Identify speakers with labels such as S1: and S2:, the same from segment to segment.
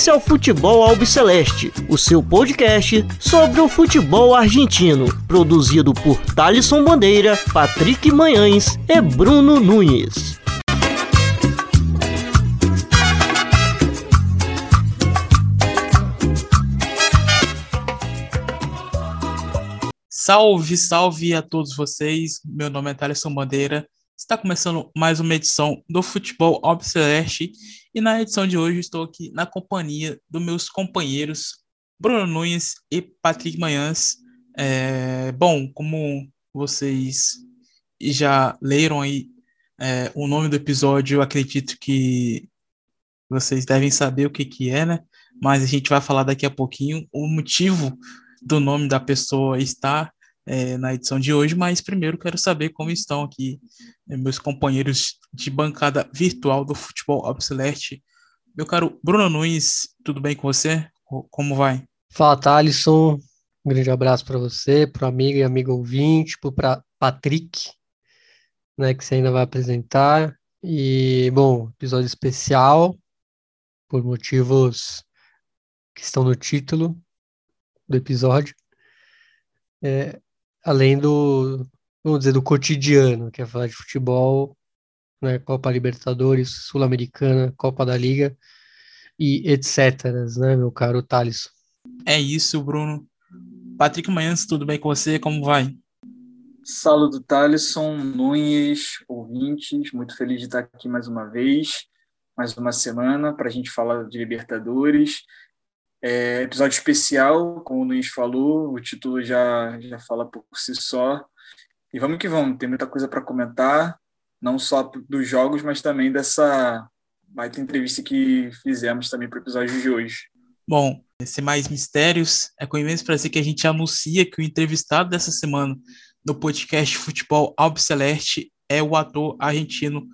S1: Esse é o Futebol Albiceleste, o seu podcast sobre o futebol argentino, produzido por Thalisson Bandeira, Patrick Manhães e Bruno Nunes.
S2: Salve, salve a todos vocês. Meu nome é Thaleson Bandeira. Está começando mais uma edição do Futebol Obceleste e na edição de hoje estou aqui na companhia dos meus companheiros Bruno Nunes e Patrick Manhãs. É, bom, como vocês já leram aí é, o nome do episódio, eu acredito que vocês devem saber o que, que é, né? Mas a gente vai falar daqui a pouquinho o motivo do nome da pessoa estar é, na edição de hoje, mas primeiro quero saber como estão aqui é, meus companheiros de bancada virtual do Futebol Obsolete. Meu caro Bruno Nunes, tudo bem com você? Como vai?
S3: Fala, Thalisson. Um grande abraço para você, para o amigo e amigo ouvinte, para Patrick, né, que você ainda vai apresentar. E, bom, episódio especial, por motivos que estão no título, do episódio, é, além do, vamos dizer, do cotidiano, que é falar de futebol, né, Copa Libertadores, Sul-Americana, Copa da Liga e etc, né, meu caro Thales?
S2: É isso, Bruno. Patrick Manhãs, tudo bem com você? Como vai?
S4: Saludo Thaleson, Nunes, ouvintes, muito feliz de estar aqui mais uma vez, mais uma semana para a gente falar de Libertadores é, episódio especial, como o Luiz falou, o título já, já fala por si só. E vamos que vamos, tem muita coisa para comentar, não só dos jogos, mas também dessa baita entrevista que fizemos também para o episódio de hoje.
S2: Bom, sem mais mistérios, é com imenso prazer que a gente anuncia que o entrevistado dessa semana no podcast Futebol Albiceleste é o ator argentino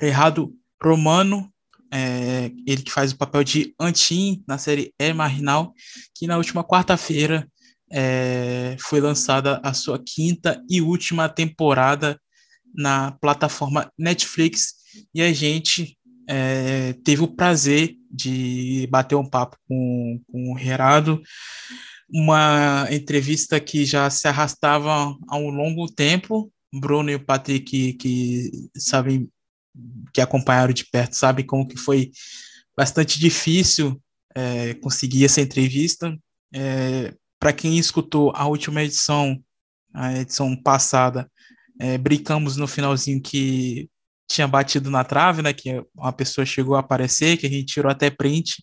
S2: Gerardo Romano, é, ele que faz o papel de Antin na série É Marginal, que na última quarta-feira é, foi lançada a sua quinta e última temporada na plataforma Netflix e a gente é, teve o prazer de bater um papo com, com o Gerardo, uma entrevista que já se arrastava há um longo tempo. Bruno e o Patrick, que, que sabem que acompanharam de perto sabem como que foi bastante difícil é, conseguir essa entrevista. É, Para quem escutou a última edição, a edição passada, é, brincamos no finalzinho que tinha batido na trave, né? Que uma pessoa chegou a aparecer, que a gente tirou até print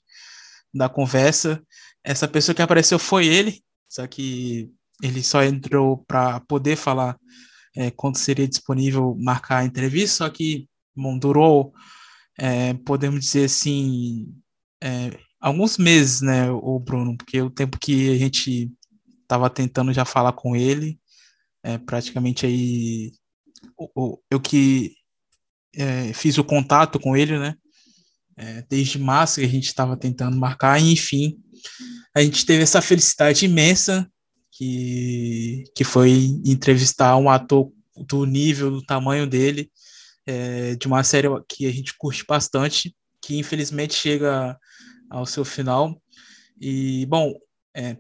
S2: da conversa. Essa pessoa que apareceu foi ele, só que ele só entrou para poder falar é, quando seria disponível marcar a entrevista, só que durou, é, podemos dizer assim, é, alguns meses, né, o Bruno, porque o tempo que a gente estava tentando já falar com ele, é, praticamente aí o, eu que é, fiz o contato com ele, né, é, desde março que a gente estava tentando marcar, enfim, a gente teve essa felicidade imensa que, que foi entrevistar um ator do nível, do tamanho dele, é, de uma série que a gente curte bastante, que infelizmente chega ao seu final. E, bom, é,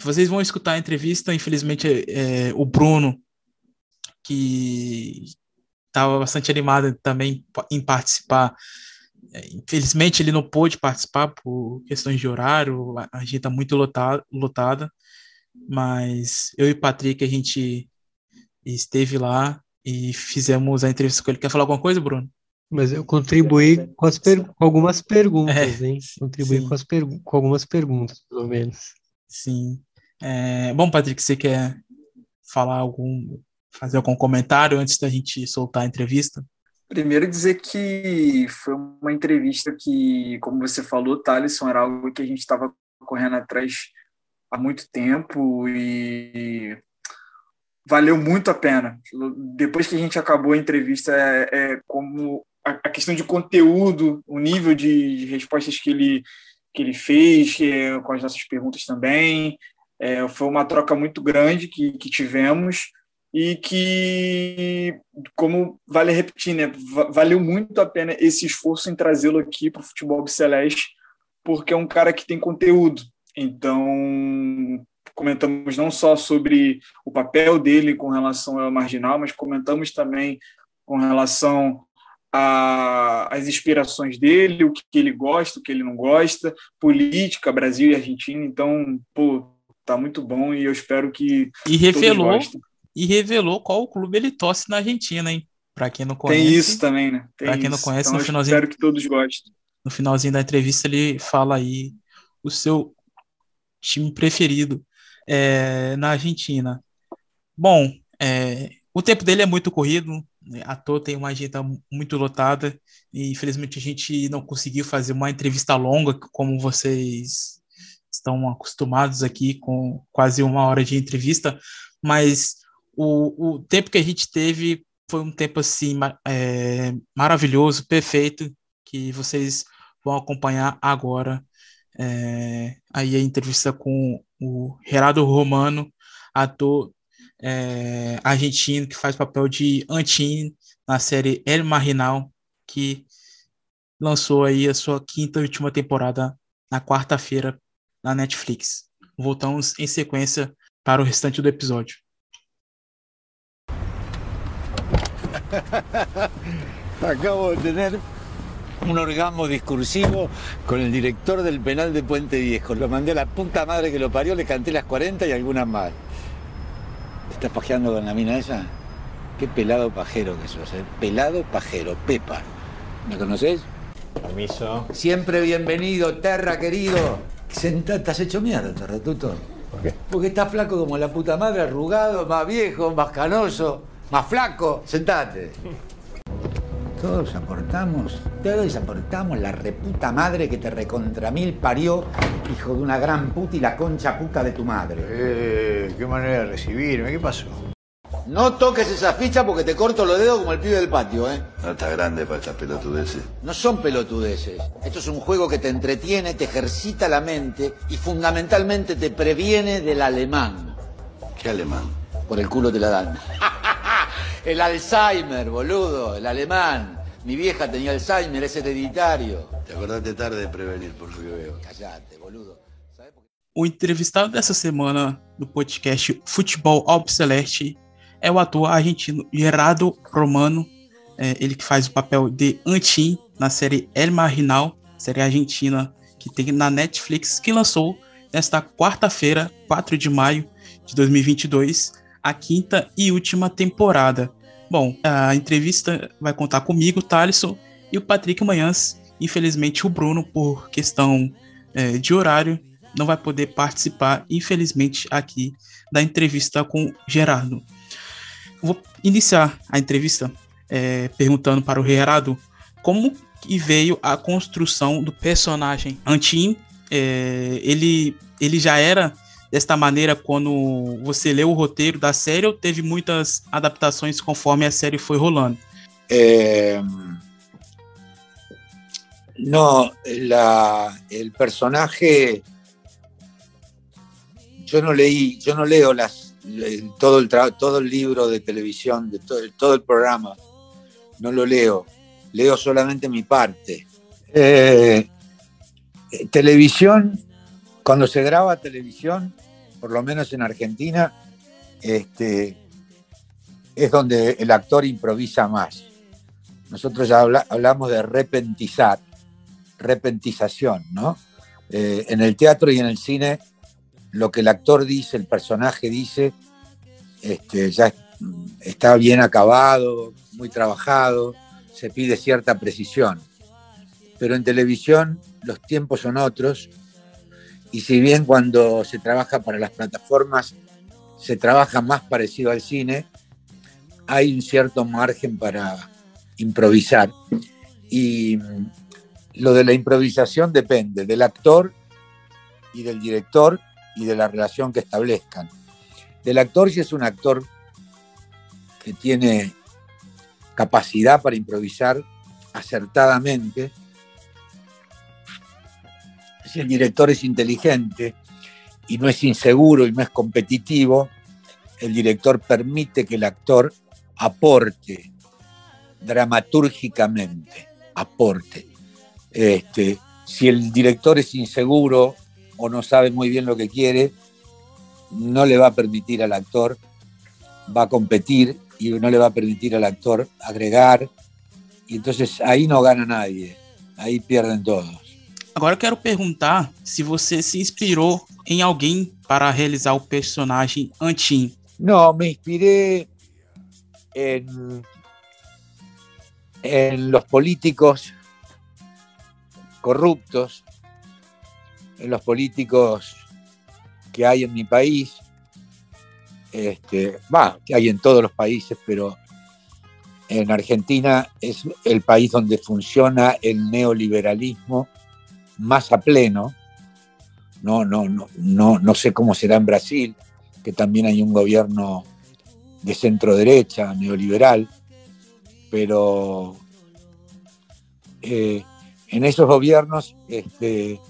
S2: vocês vão escutar a entrevista, infelizmente é, o Bruno, que estava bastante animado também em participar, é, infelizmente ele não pôde participar por questões de horário, a gente está muito lotada, lotada, mas eu e Patrick, a gente esteve lá e fizemos a entrevista com ele. Quer falar alguma coisa, Bruno?
S3: Mas eu contribuí com, as per... com algumas perguntas, é, hein? Contribuí com, as per... com algumas perguntas, pelo menos.
S2: Sim. É... Bom, Patrick, você quer falar algum, fazer algum comentário antes da gente soltar a entrevista?
S4: Primeiro dizer que foi uma entrevista que, como você falou, Thaleson, era algo que a gente estava correndo atrás há muito tempo e valeu muito a pena. Depois que a gente acabou a entrevista, é, é como a, a, questão de conteúdo, o nível de, de, respostas que ele, que ele fez, com as nossas perguntas também, é, foi uma troca muito grande que, que tivemos e que, como vale repetir, né, valeu muito a pena esse esforço em trazê-lo aqui para o futebol celeste porque é um cara que tem conteúdo. Então, comentamos não só sobre o papel dele com relação ao marginal, mas comentamos também com relação às inspirações dele, o que ele gosta, o que ele não gosta, política, Brasil e Argentina. Então, pô, tá muito bom e eu espero que
S2: e revelou e revelou qual clube ele torce na Argentina, hein? Para quem não conhece.
S4: Tem isso também, né?
S2: Para quem não conhece,
S4: então,
S2: no finalzinho.
S4: Espero que todos gostem.
S2: No finalzinho da entrevista ele fala aí o seu time preferido é, na Argentina. Bom, é, o tempo dele é muito corrido, né? a toa tem uma agenda muito lotada e infelizmente a gente não conseguiu fazer uma entrevista longa como vocês estão acostumados aqui com quase uma hora de entrevista, mas o, o tempo que a gente teve foi um tempo assim é, maravilhoso, perfeito, que vocês vão acompanhar agora. É, aí a entrevista com o Gerardo Romano, ator é, argentino que faz papel de Antin na série El Marginal, que lançou aí a sua quinta e última temporada na quarta-feira na Netflix. Voltamos em sequência para o restante do episódio.
S5: Acabo de tener un orgasmo discursivo con el director del penal de Puente Viejo. Lo mandé a la puta madre que lo parió, le canté las 40 y algunas más. ¿Te estás pajeando con la mina esa? Qué pelado pajero que sos, ¿eh? Pelado pajero, Pepa. ¿Me conoces?
S6: Permiso.
S5: Siempre bienvenido, Terra, querido. Senta, estás hecho mierda, Terratuto.
S6: ¿Por qué?
S5: Porque estás flaco como la puta madre, arrugado, más viejo, más canoso, más flaco. Sentate. Todos aportamos, todos aportamos la reputa madre que te recontra mil parió, hijo de una gran puta y la concha puta de tu madre.
S6: Eh, qué manera de recibirme, ¿qué pasó?
S5: No toques esa ficha porque te corto los dedos como el pibe del patio, ¿eh?
S7: No está grande para estas pelotudeces.
S5: No son pelotudeces. Esto es un juego que te entretiene, te ejercita la mente y fundamentalmente te previene del alemán.
S7: ¿Qué alemán?
S5: Por el culo te la dan. el Alzheimer, boludo, el alemán. Mi vieja tenía Alzheimer, es hereditario.
S7: Te acordaste tarde de prevenir, por lo que veo.
S5: Callate, boludo.
S2: O entrevistado dessa semana do podcast Futebol Albiceleste é o ator argentino Gerardo Romano, é, ele que faz o papel de Antin na série El Marginal, série argentina que tem na Netflix, que lançou nesta quarta-feira, 4 de maio de 2022, a quinta e última temporada. Bom, a entrevista vai contar comigo, Thalisson, e o Patrick Manhãs. Infelizmente, o Bruno, por questão é, de horário, não vai poder participar, infelizmente, aqui da entrevista com Gerardo. Vou iniciar a entrevista é, perguntando para o Gerardo como que veio a construção do personagem Antin. É, ele, ele já era desta maneira quando você leu o roteiro da série ou teve muitas adaptações conforme a série foi rolando?
S5: Eh, no, la, el personaje. Yo no leí, yo no leo las, todo, el todo el libro de televisión, de el- todo el programa. No lo leo. Leo solamente mi parte. Eh, eh, televisión, cuando se graba televisión, por lo menos en Argentina, este, es donde el actor improvisa más. Nosotros ya habla- hablamos de repentizar, repentización, ¿no? Eh, en el teatro y en el cine, lo que el actor dice, el personaje dice, este, ya es- está bien acabado, muy trabajado, se pide cierta precisión. Pero en televisión los tiempos son otros, y si bien cuando se trabaja para las plataformas se trabaja más parecido al cine, hay un cierto margen para improvisar. Y mm, lo de la improvisación depende del actor y del director y de la relación que establezcan. Del actor, si es un actor que tiene capacidad para improvisar acertadamente, si el director es inteligente y no es inseguro y no es competitivo, el director permite que el actor aporte dramatúrgicamente, aporte. Este, si el director es inseguro o no sabe muy bien lo que quiere, no le va a permitir al actor, va a competir y no le va a permitir al actor agregar, e entonces aí não gana nadie, aí perdem todos.
S2: Agora quero perguntar se você se inspirou em alguém para realizar o personagem Antin.
S5: No, me inspiré en, en los políticos corruptos, en los políticos que hay en mi país, este, bah, que hay en todos los países, pero en Argentina es el país donde funciona el neoliberalismo más a pleno. No, no, no, no, no sé cómo será en Brasil, que también hay un gobierno de centro derecha, neoliberal, pero eh, en esos gobiernos este,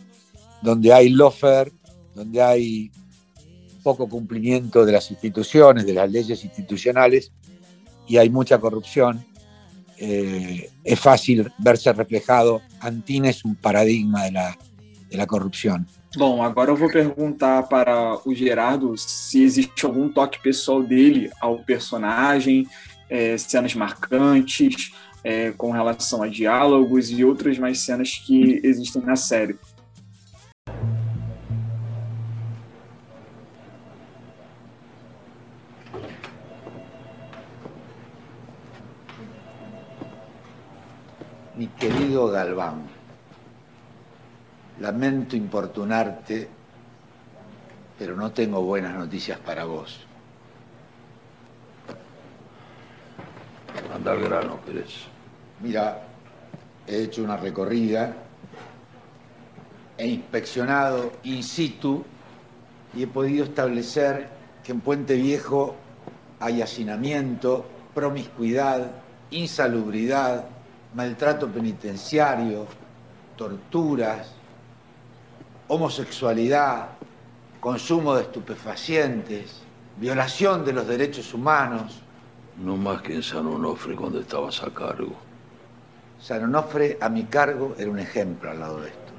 S5: donde hay lofer, donde hay poco cumplimiento de las instituciones, de las leyes institucionales, y hay mucha corrupción, eh, é fácil verse reflejado. Antina é um paradigma da, da corrupção.
S4: Bom, agora eu vou perguntar para o Gerardo se existe algum toque pessoal dele ao personagem, é, cenas marcantes, é, com relação a diálogos e outras mais cenas que existem na série.
S5: Mi querido Galván, lamento importunarte, pero no tengo buenas noticias para vos.
S7: Anda al grano, Pérez.
S5: Mira, he hecho una recorrida, he inspeccionado in situ y he podido establecer que en Puente Viejo hay hacinamiento, promiscuidad, insalubridad, maltrato penitenciario, torturas, homosexualidad, consumo de estupefacientes, violación de los derechos humanos.
S7: No más que en San Onofre cuando estabas a cargo.
S5: San Onofre a mi cargo era un ejemplo al lado de esto.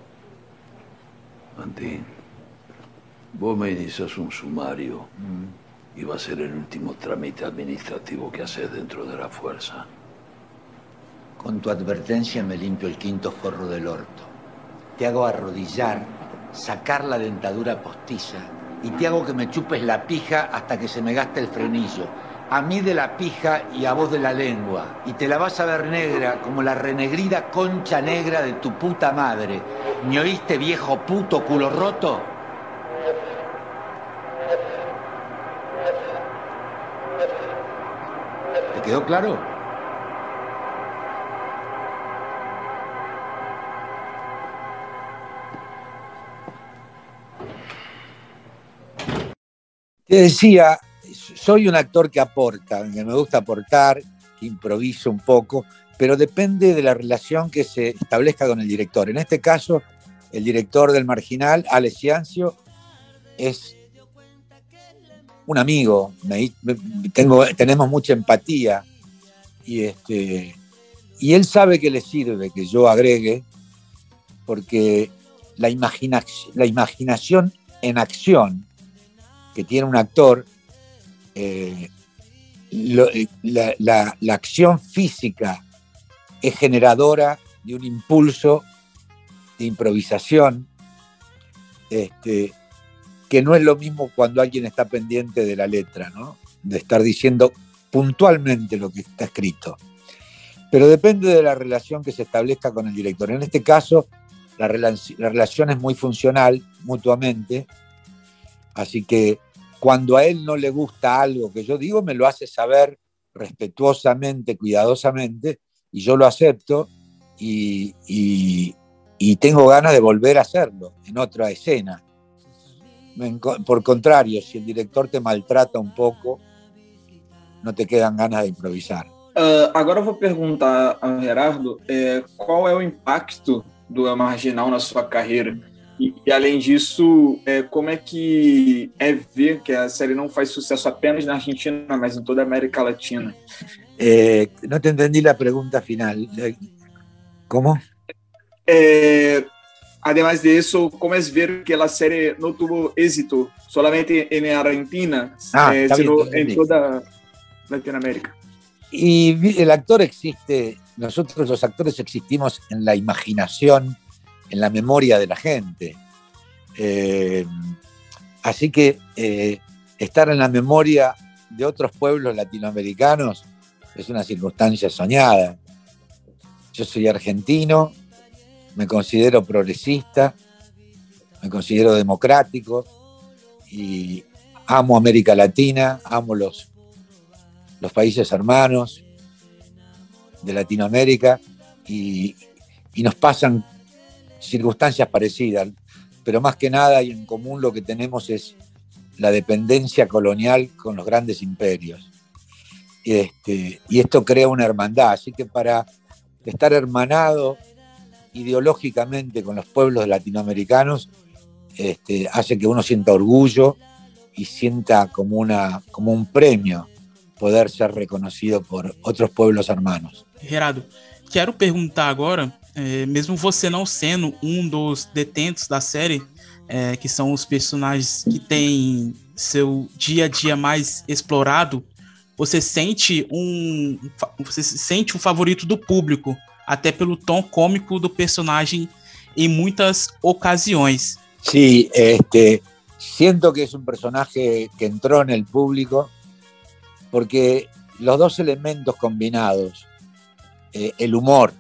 S7: Antín, vos me inicias un sumario
S5: Mm.
S7: y va a ser el último trámite administrativo que haces dentro de la fuerza.
S5: Con tu advertencia me limpio el quinto forro del orto. Te hago arrodillar, sacar la dentadura postiza y te hago que me chupes la pija hasta que se me gaste el frenillo. A mí de la pija y a vos de la lengua. Y te la vas a ver negra como la renegrida concha negra de tu puta madre. ¿Me oíste, viejo puto culo roto? ¿Te quedó claro? Te decía, soy un actor que aporta, que me gusta aportar, que improviso un poco, pero depende de la relación que se establezca con el director. En este caso, el director del Marginal, Alex Ciancio, es un amigo, me- tengo, tenemos mucha empatía y, este, y él sabe que le sirve que yo agregue, porque la imaginación en acción que tiene un actor, eh, eh, la, acción física es generadora de un impulso de improvisación, este, que no es lo mismo cuando alguien está pendiente de la letra, de estar diciendo puntualmente lo que está escrito. Pero depende de la relación que se establezca con el director. En este caso, la relación es muy funcional mutuamente, Así que cuando a él no le gusta algo que yo digo, me lo hace saber respetuosamente, cuidadosamente, y yo lo acepto y, tengo ganas de volver a hacerlo en otra escena. Por contrario, si el director te maltrata un poco, no te quedan ganas de improvisar.
S4: Ah, agora eu vou perguntar ao Gerardo é, qual é o impacto do Marginal na sua carreira. E, e, além disso, é, como é que é ver que a série não faz sucesso apenas na Argentina, mas em toda a América Latina?
S5: Eh, no te entendí la pregunta final. ¿Cómo?
S4: É, además de eso, ¿cómo es ver que la serie no tuvo éxito solamente en Argentina,
S5: Ah,
S4: eh,
S5: está bien,
S4: sino
S5: entendí.
S4: en toda Latinoamérica?
S5: Y el actor existe, nosotros los actores existimos en la imaginación, en la memoria de la gente. Eh, así que eh, estar en la memoria de otros pueblos latinoamericanos es una circunstancia soñada. Yo soy argentino, me considero progresista, me considero democrático y amo América Latina, amo los, los países hermanos de Latinoamérica y, y nos pasan circunstancias parecidas, pero más que nada y en común lo que tenemos es la dependencia colonial con los grandes imperios. Este, y esto crea una hermandad, así que para estar hermanado ideológicamente con los pueblos latinoamericanos este, hace que uno sienta orgullo y sienta como, una, como un premio poder ser reconocido por outros pueblos hermanos.
S2: Gerardo, quero perguntar agora, é, mesmo você não sendo um dos detentos da série, é, que são os personagens que têm seu dia a dia mais explorado, você sente um, você se sente um favorito do público, até pelo tom cômico do personagem em muitas ocasiões.
S5: Sí, este, siento que es un personaje que entró en el público porque los dos elementos combinados, eh, el humor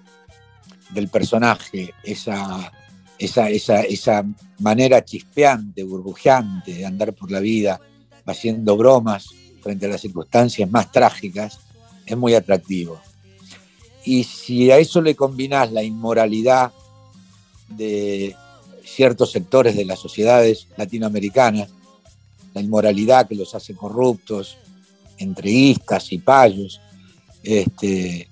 S5: del personaje, esa, esa, esa, esa manera chispeante, burbujeante de andar por la vida, haciendo bromas frente a las circunstancias más trágicas, es muy atractivo. Y si a eso le combinás la inmoralidad de ciertos sectores de las sociedades latinoamericanas, la inmoralidad que los hace corruptos, entreguistas y payos, este,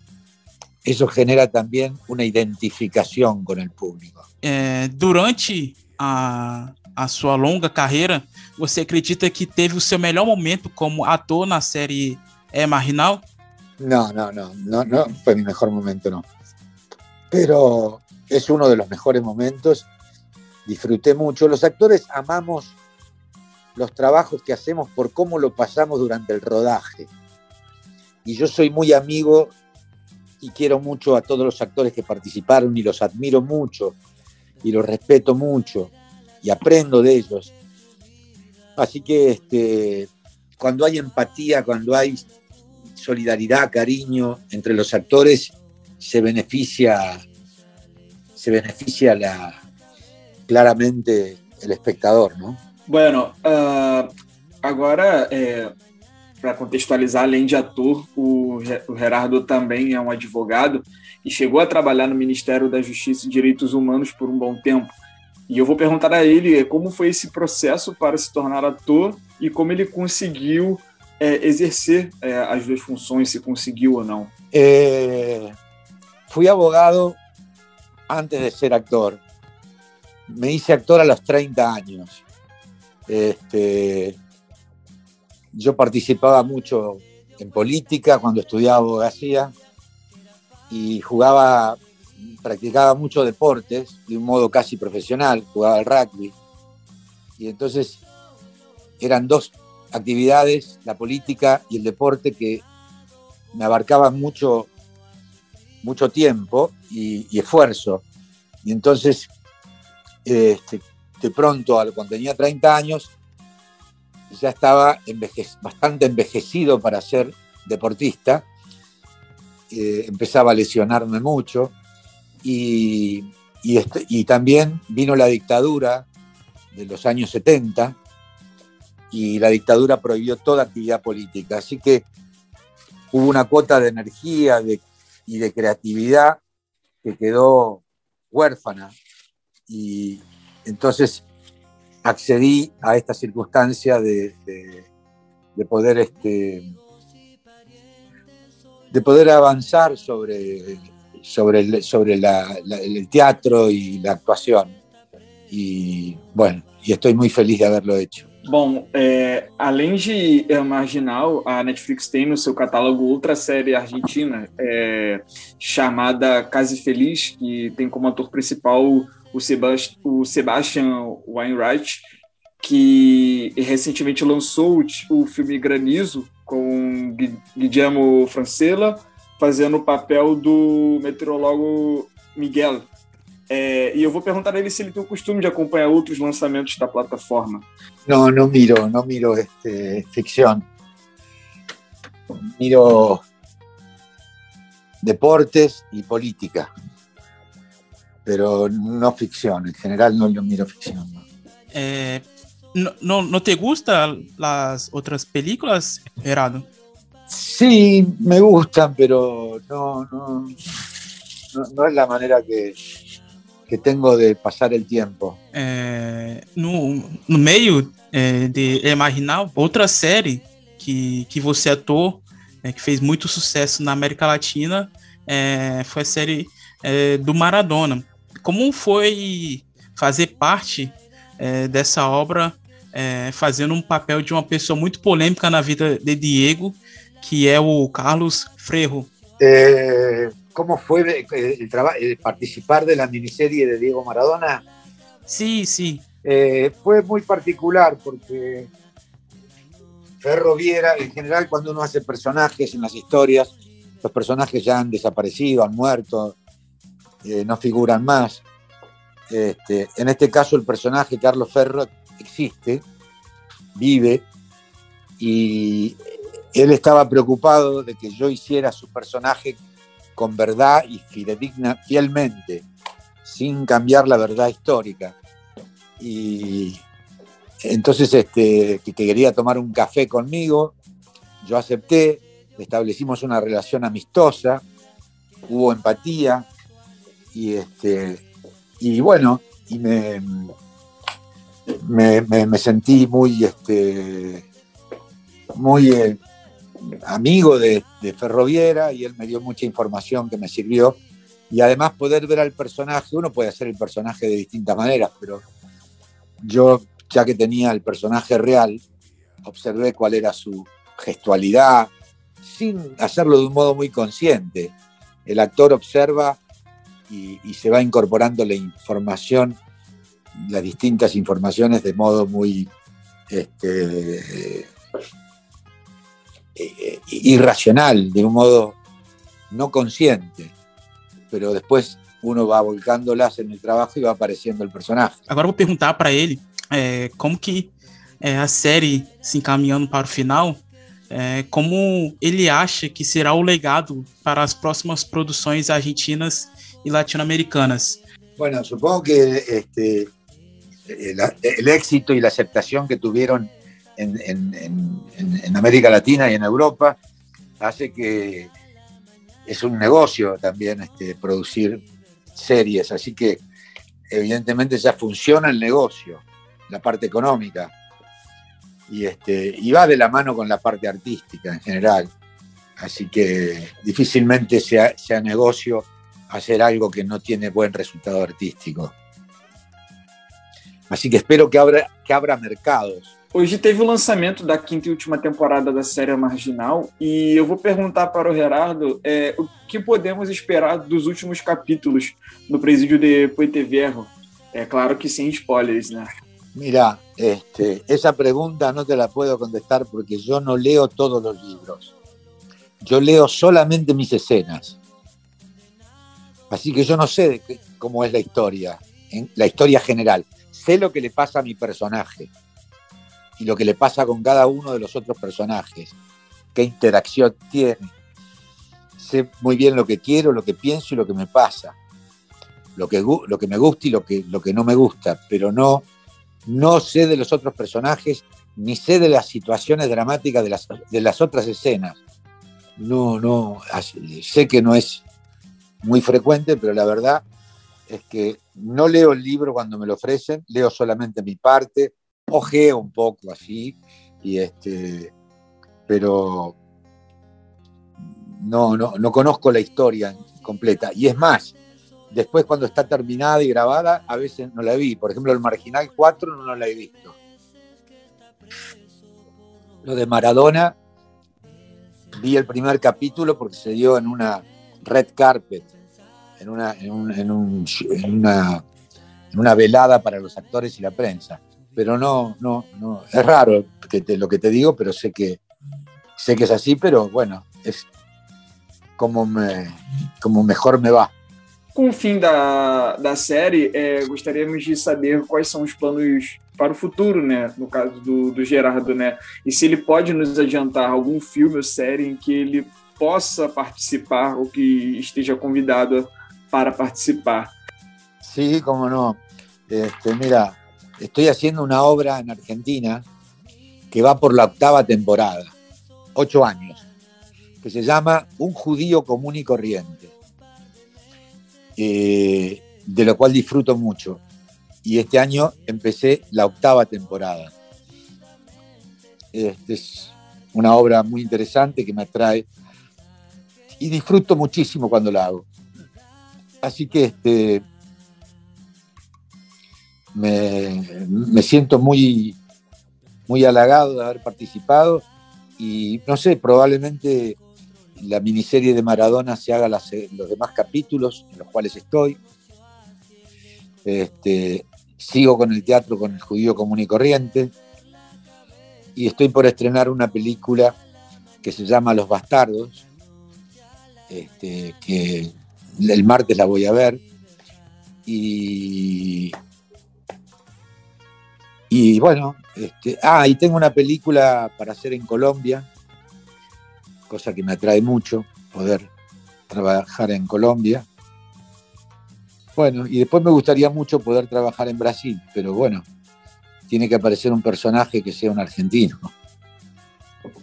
S5: eso genera también una identificación con el público.
S2: É, durante a, a sua longa carreira, você acredita que teve o seu melhor momento como ator na série É Marginal?
S5: No, no, no, no, no fue mi mejor momento, no. Pero es uno de los mejores momentos. Disfruté mucho. Los actores amamos los trabajos que hacemos por cómo lo pasamos durante el rodaje. Y yo soy muy amigo y quiero mucho a todos los actores que participaron y los admiro mucho y los respeto mucho y aprendo de ellos. Así que este, cuando hay empatía, cuando hay solidaridad, cariño entre los actores, se beneficia, se beneficia la, claramente el espectador, ¿no?
S4: Bueno, uh, agora, é, para contextualizar, além de ator, o, Gerardo também é um advogado e chegou a trabalhar no Ministério da Justiça e Direitos Humanos por um bom tempo. E eu vou perguntar a ele como foi esse processo para se tornar ator e como ele conseguiu é, exercer é, as duas funções, se conseguiu ou não.
S5: Eh, fui abogado antes de ser actor. Me hice actor a los 30 años. Este, yo participaba mucho en política cuando estudiaba abogacía y jugaba, practicaba mucho deportes de un modo casi profesional, jugaba al rugby. Y entonces eran dos actividades, la política y el deporte, que me abarcaban mucho, mucho tiempo y, esfuerzo. Y entonces, este, de pronto, cuando tenía 30 años, ya estaba bastante envejecido para ser deportista. Eh, empezaba a lesionarme mucho y, y, este, y, también vino la dictadura de los años 70 y la dictadura prohibió toda actividad política. Así que hubo una cuota de energía de, y de creatividad que quedó huérfana. Y entonces accedí a esta circunstancia de, de, de poder este, de poder avanzar sobre, sobre, el, sobre la, la, el teatro y la actuación. Y bueno, y estoy muy feliz de haberlo hecho.
S4: Bom, é, além de é, Marginal, a Netflix tem no seu catálogo outra série argentina é, chamada Case Feliz, que tem como ator principal o, Sebast o Sebastian Weinreich, que recentemente lançou o, o filme Granizo com Guillermo Francella, fazendo o papel do meteorólogo Miguel. É, e eu vou perguntar a ele se ele tem o costume de acompanhar outros lançamentos da plataforma.
S5: Não, não miro, não miro este, ficção. Miro deportes y política, pero no ficción. En general no, no miro ficción. ¿no?
S2: Eh, no, no, ¿No te gustan las otras películas, Gerardo?
S5: Sí, me gustan, pero no, no, no, es la manera que, que tengo de passar o tempo.
S2: É, no, no meio é, de Marginal, outra série que, que você é, que fez muito sucesso na América Latina, é, foi a série é, do Maradona. Como foi fazer parte é, dessa obra, fazendo um papel de uma pessoa muito polêmica na vida de Diego, que é o Carlos Frejo?
S5: ¿Cómo fue el, el, participar de la miniserie de Diego Maradona?
S2: Sí, sí.
S5: Eh, fue muy particular porque Ferro Viera, en general, cuando uno hace personajes en las historias, los personajes ya han desaparecido, han muerto, eh, no figuran más. Este, en este caso, el personaje Carlos Ferro existe, vive, y él estaba preocupado de que yo hiciera su personaje con verdad y fidedigna, fielmente, sin cambiar la verdad histórica. Y entonces este, que quería tomar un café conmigo, yo acepté, establecimos una relación amistosa, hubo empatía y, este, y bueno, y me, me, sentí muy, este, muy eh, amigo de, Ferroviera y él me dio mucha información que me sirvió. Y además poder ver al personaje, uno puede hacer el personaje de distintas maneras, pero yo, ya que tenía el personaje real, observé cuál era su gestualidad, sin hacerlo de un modo muy consciente. El actor observa y, y se va incorporando la información, las distintas informaciones de modo muy este, eh, irracional, de un modo no consciente, pero después uno va volcándolas en el trabajo e vai aparecendo o personagem.
S2: Agora vou perguntar para ele é, como que é, a se encaminhando para o final, é, como ele acha que será o legado para as próximas produções argentinas e latino-americanas.
S5: Bueno, supongo que este, el éxito y la aceptación que tuvieron en, América Latina y en Europa, hace que es un negocio también este, producir series, así que evidentemente ya funciona el negocio, la parte económica, y, este, y va de la mano con la parte artística en general, así que difícilmente sea, sea negocio hacer algo que no tiene buen resultado artístico. Así que espero que abra, que abra mercados
S4: Hoje teve o lançamento da quinta e última temporada da série Marginal e eu vou perguntar para o Gerardo é, o que podemos esperar dos últimos capítulos do Presídio de Pueteverro. É claro que sem spoilers, né?
S5: Mira, este, esa pregunta no te la puedo contestar porque yo no leo todos los libros. Yo leo solamente mis escenas. Así que yo no sé cómo es la historia, la historia general. Sé lo que le pasa a mi personaje y lo que le pasa con cada uno de los otros personajes, qué interacción tiene. Sé muy bien lo que quiero, lo que pienso y lo que me pasa, lo que, me gusta y lo que, no me gusta, pero no, no sé de los otros personajes ni sé de las situaciones dramáticas de las otras escenas. No, no, sé que no es muy frecuente, pero la verdad es que no leo el libro cuando me lo ofrecen, leo solamente mi parte, ojeo un poco así, y este, pero no, no, no conozco la historia completa. Y es más, después cuando está terminada y grabada, a veces no la vi. Por ejemplo, el Marginal 4 no, la he visto. Lo de Maradona, vi el primer capítulo porque se dio en una red carpet, en una, en, un, en, una en una velada para los actores y la prensa. Pero no, no, no, es raro que te, lo que te digo, pero sé que, sé que es así, pero bueno, es como, me, como mejor me va.
S4: Com o fim da, da série, é, gostaríamos de saber quais são os planos para o futuro, né? No caso do, do Gerardo, né? E se ele pode nos adiantar algum filme ou série em que ele possa participar ou que esteja convidado para participar.
S5: Sí, cómo no. Este, mira, estoy haciendo una obra en Argentina que va por la octava temporada, ocho años, que se llama Un judío común y corriente, eh, de lo cual disfruto mucho. Y este año empecé la octava temporada. Este es una obra muy interesante que me atrae y disfruto muchísimo cuando la hago. Así que este, me, me siento muy, muy halagado de haber participado y no sé, probablemente la miniserie de Maradona se haga los demás capítulos en los cuales estoy. Este, sigo con el teatro con el judío común y corriente y estoy por estrenar una película que se llama Los Bastardos, este, que el martes la voy a ver y y bueno, este, ah, y tengo una película para hacer en Colombia, cosa que me atrae mucho, poder trabajar en Colombia. Bueno, y después me gustaría mucho poder trabajar en Brasil, pero bueno, tiene que aparecer un personaje que sea un argentino.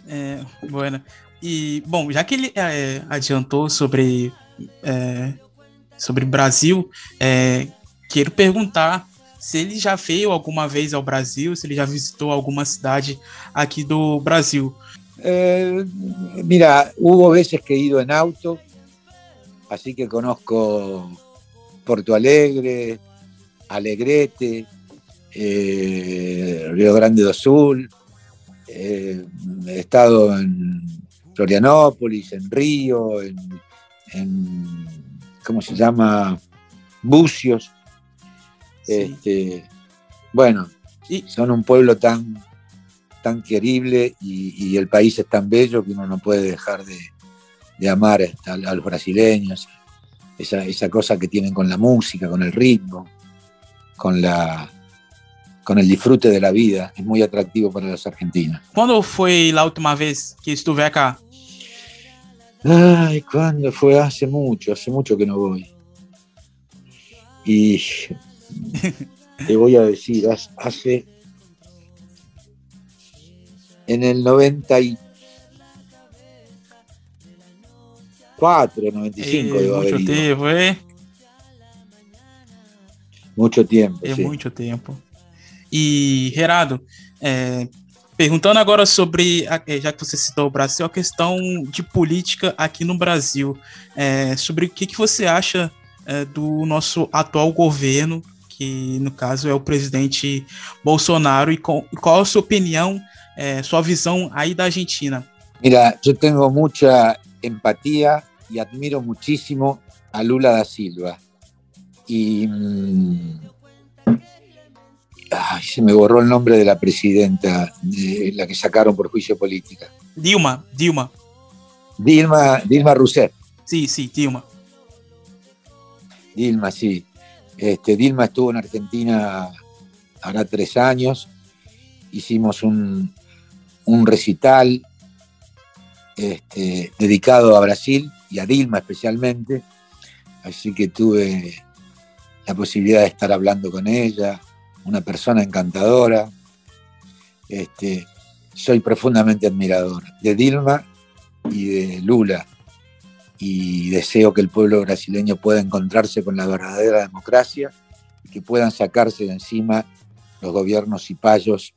S2: É, bueno. E, bom, já que ele é, adiantou sobre, é, sobre Brasil, é, quero perguntar se ele já veio alguma vez ao Brasil, se ele já visitou alguma cidade aqui do Brasil.
S5: Eh, mira, hubo veces que he ido en auto, así que conozco Porto Alegre, Alegrete, eh, Río Grande do Sul, eh, he estado en Florianópolis, en Río, en, en ¿cómo se llama? Bucios. Este, bueno,
S2: Y-
S5: son un pueblo tan, tan querible y, y el país es tan bello que uno no puede dejar de, de amar a, a los brasileños, esa, esa cosa que tienen con la música, con el ritmo, con, la, con el disfrute de la vida, es muy atractivo para los argentinos.
S2: Quando foi a última vez que estuve acá?
S5: Ay, ¿cuándo fue? Hace mucho, hace mucho que no voy. Y te voy a decir, hace-. En el 94, 95
S2: É
S5: debo haber
S2: muito
S5: ido.
S2: tempo, é,
S5: Mucho tiempo.
S2: é
S5: sí.
S2: muito tempo. E, Gerardo, é, perguntando agora sobre, é, já que você citou o Brasil, a questão de política aqui no Brasil, é, sobre o que, que você acha é, do nosso atual governo, que no caso é o presidente Bolsonaro, e com- qual a sua opinião, é, sua visão aí da Argentina?
S5: Mira, yo tengo mucha empatía y admiro muchísimo a Lula da Silva. Y. mm, ay, se me borró el nombre de la presidenta, de la que sacaron por juicio política.
S2: Dilma, Dilma,
S5: Dilma, Dilma Rousseff.
S2: sim, sim, Dilma.
S5: Dilma, sí. Este, Dilma estuvo en Argentina hará tres años. Hicimos un, un recital este, dedicado a Brasil y a Dilma especialmente. Así que tuve la posibilidad de estar hablando con ella, una persona encantadora. Este, soy profundamente admirador de Dilma y de Lula y deseo que el pueblo brasileño pueda encontrarse con la verdadera democracia y que puedan sacarse de encima los gobiernos cipayos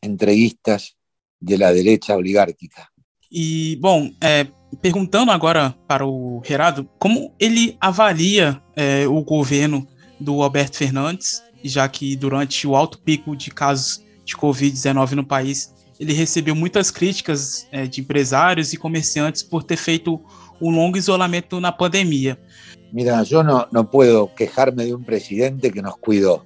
S5: entreguistas de la derecha oligárquica.
S2: E, bom, é, perguntando agora para o Gerardo, como ele avalia é, o governo do Alberto Fernandes, já que durante o alto pico de casos de Covid-19 no país, ele recebeu muitas críticas é, de empresários e comerciantes por ter feito um longo isolamento na pandemia.
S5: Mira, yo no, no puedo quejarme de un presidente que nos cuidó.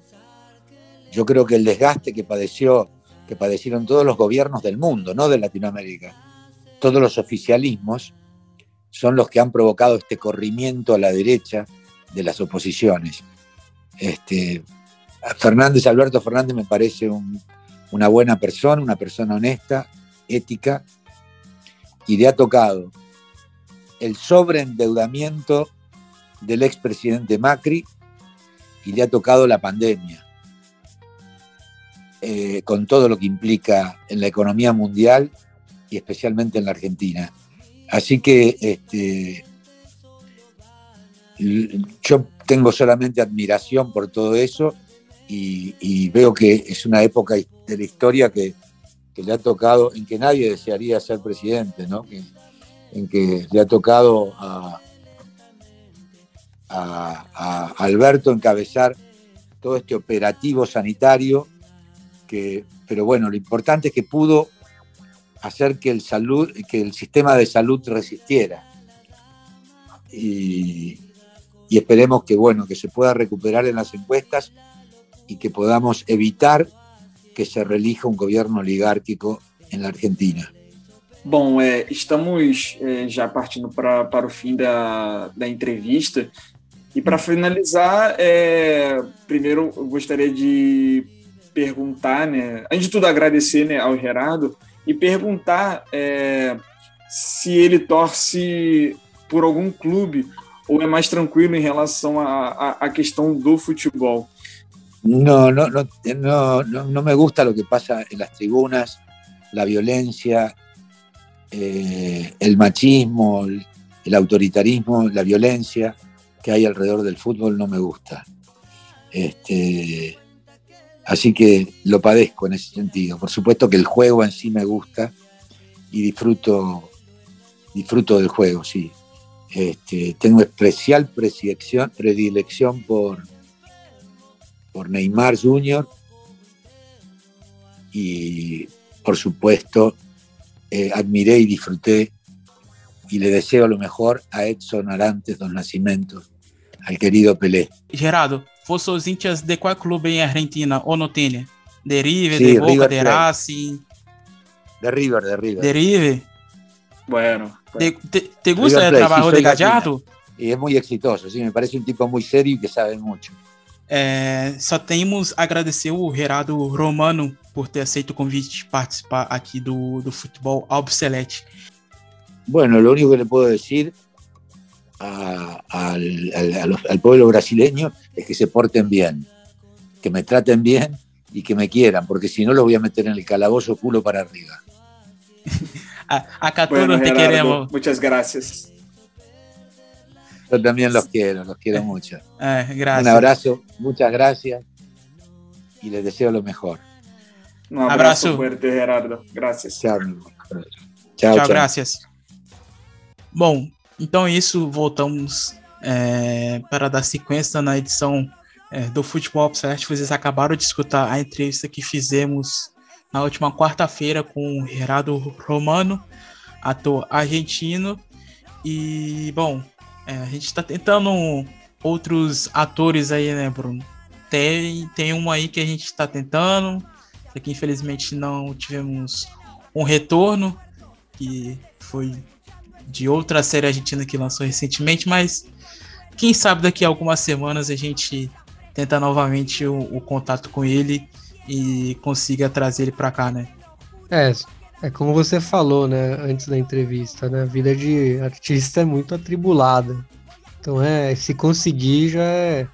S5: yo creo que el desgaste que padeció, que padecieron todos los gobiernos del mundo, no de Latinoamérica, todos los oficialismos, son los que han provocado este corrimiento a la derecha de las oposiciones. Este, Fernández, Alberto Fernández me parece una buena persona, una persona honesta, ética, y le ha tocado el sobreendeudamiento del expresidente Macri y le ha tocado la pandemia, eh, con todo lo que implica en la economía mundial y especialmente en la Argentina. Así que este, yo tengo solamente admiración por todo eso y, veo que es una época de la historia que, le ha tocado, en que nadie desearía ser presidente, ¿no? en que le ha tocado a, Alberto encabezar todo este operativo sanitario, que, pero bueno, lo importante es que pudo hacer que el, salud, que el sistema de salud resistiera. Y, y esperemos que, bueno, que se pueda recuperar en las encuestas y que podamos evitar que se relija um governo oligárquico na Argentina.
S4: Bom, é, estamos é, já partindo pra, para o fim da, da entrevista. E para finalizar, é, primeiro eu gostaria de perguntar, né, antes de tudo agradecer né, ao Gerardo e perguntar é, se ele torce por algum clube ou é mais tranquilo em relação à questão do futebol.
S5: No, no, no, no, no, me gusta lo que pasa en las tribunas, la violencia, eh, el machismo, el, autoritarismo, la violencia que hay alrededor del fútbol no me gusta. Este, así que lo padezco en ese sentido. Por supuesto que el juego en sí me gusta y disfruto, disfruto del juego, sí. Este, tengo especial predilección por, por Neymar Jr. y por supuesto eh, admiré y disfruté y le deseo lo mejor a Edson Arantes dos Nascimento, al querido Pelé.
S2: Gerardo, ¿vos sos hinchas de cuál club en Argentina o no tiene? De River, sí, de Boca, River de Racing.
S5: De River, de River.
S2: De River.
S4: Bueno.
S2: ¿Te, te, te gusta River el trabajo sí, de Gallardo?
S5: Y es muy exitoso, sí, me parece un tipo muy serio y que sabe mucho.
S2: É, só temos a agradecer o Gerardo Romano por ter aceito o convite de participar aqui do, do futebol Albiceleste.
S5: Bueno, lo único que le puedo decir a, al, al, al, pueblo brasileño es que se porten bien, que me traten bien y que me quieran, porque si no los voy a meter en el calabozo culo para arriba.
S2: Acá todos bueno, te Gerardo, queremos.
S4: Muchas gracias.
S5: Yo también los quiero, los quiero mucho.
S2: Eh, gracias.
S5: Un abrazo, muchas gracias y les deseo lo mejor.
S4: Um abraço, abraço fuerte, Gerardo. Graças.
S5: Tchau,
S2: tchau, tchau, graças. Bom, então é isso. Voltamos é, para dar sequência na edição é, do Futebol Observe. Vocês acabaram de escutar a entrevista que fizemos na última quarta-feira com o Gerardo Romano, ator argentino. E, bom, é, a gente está tentando outros atores aí, né, Bruno? Tem, tem um aí que a gente está tentando, que infelizmente não tivemos um retorno, que foi de outra série argentina que lançou recentemente, mas quem sabe daqui a algumas semanas a gente tenta novamente o, o contato com ele e consiga trazer ele para cá, né?
S3: É, é como você falou, né, antes da entrevista, né? A vida de artista é muito atribulada. Então é, se conseguir já é,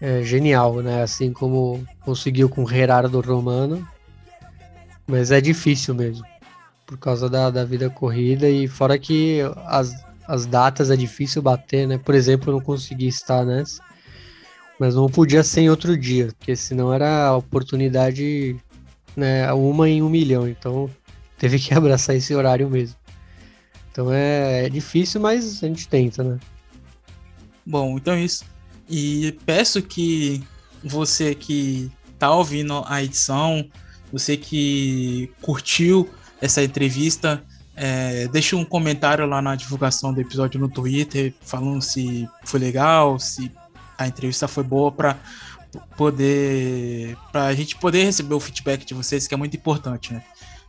S3: é genial, né? Assim como conseguiu com Gerardo Romano. Mas é difícil mesmo. Por causa da, da vida corrida e fora que as, as datas é difícil bater, né? Por exemplo, eu não consegui estar nessa. Mas não podia ser em outro dia, porque senão era a oportunidade né, uma em um milhão, então teve que abraçar esse horário mesmo. Então é, é difícil, mas a gente tenta, né?
S2: Bom, então é isso. E peço que você que tá ouvindo a edição, você que curtiu essa entrevista, é, deixa um comentário lá na divulgação do episódio no Twitter, falando se foi legal, se a entrevista foi boa, para poder para a gente poder receber o feedback de vocês, que é muito importante, né?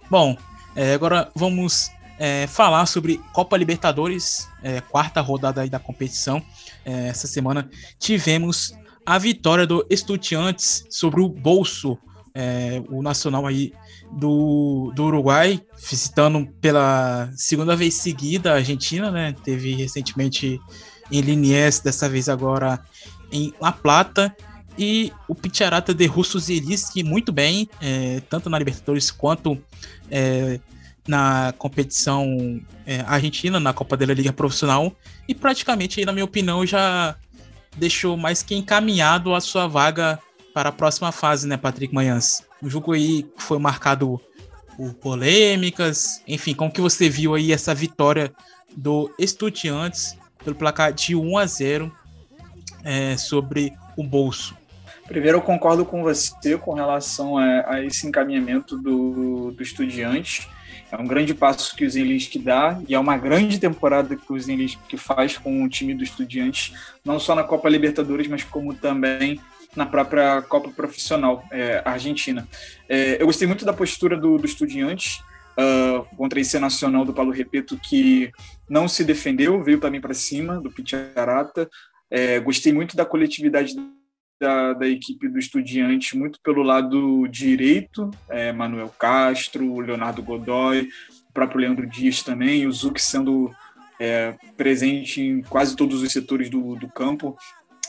S2: Bom, é, agora vamos é, falar sobre Copa Libertadores, é, quarta rodada da competição. É, essa semana tivemos a vitória do Estudiantes sobre o Bolso, é, o nacional aí do, do Uruguai, visitando pela segunda vez seguida a Argentina, né? Teve recentemente em Liniers, dessa vez agora em La Plata. E o Picharata de Russo Zeliski muito bem, é, tanto na Libertadores quanto é, na competição é, argentina, na Copa da Liga Profissional. E praticamente, na minha opinião, já deixou mais que encaminhado a sua vaga para a próxima fase, né, Patrick Manhãs? O jogo aí foi marcado por polêmicas, enfim, como que você viu aí essa vitória do Estudiantes pelo placar de 1 a 0 é, sobre o Bolso?
S4: Primeiro, eu concordo com você com relação a, a esse encaminhamento do, do Estudiantes. É um grande passo que o Zenlisk dá e é uma grande temporada que o Zenlisk faz com o time do Estudiantes, não só na Copa Libertadores, mas como também na própria Copa Profissional é, Argentina. É, eu gostei muito da postura do, do Estudiantes uh, contra esse Nacional do Paulo Repeto, que não se defendeu, veio também para cima do Picharata. É, gostei muito da coletividade da, da, equipe do Estudiantes, muito pelo lado direito, é, Manuel Castro, Leonardo Godoy, o próprio Leandro Dias também, o Zuc sendo é, presente em quase todos os setores do, do campo.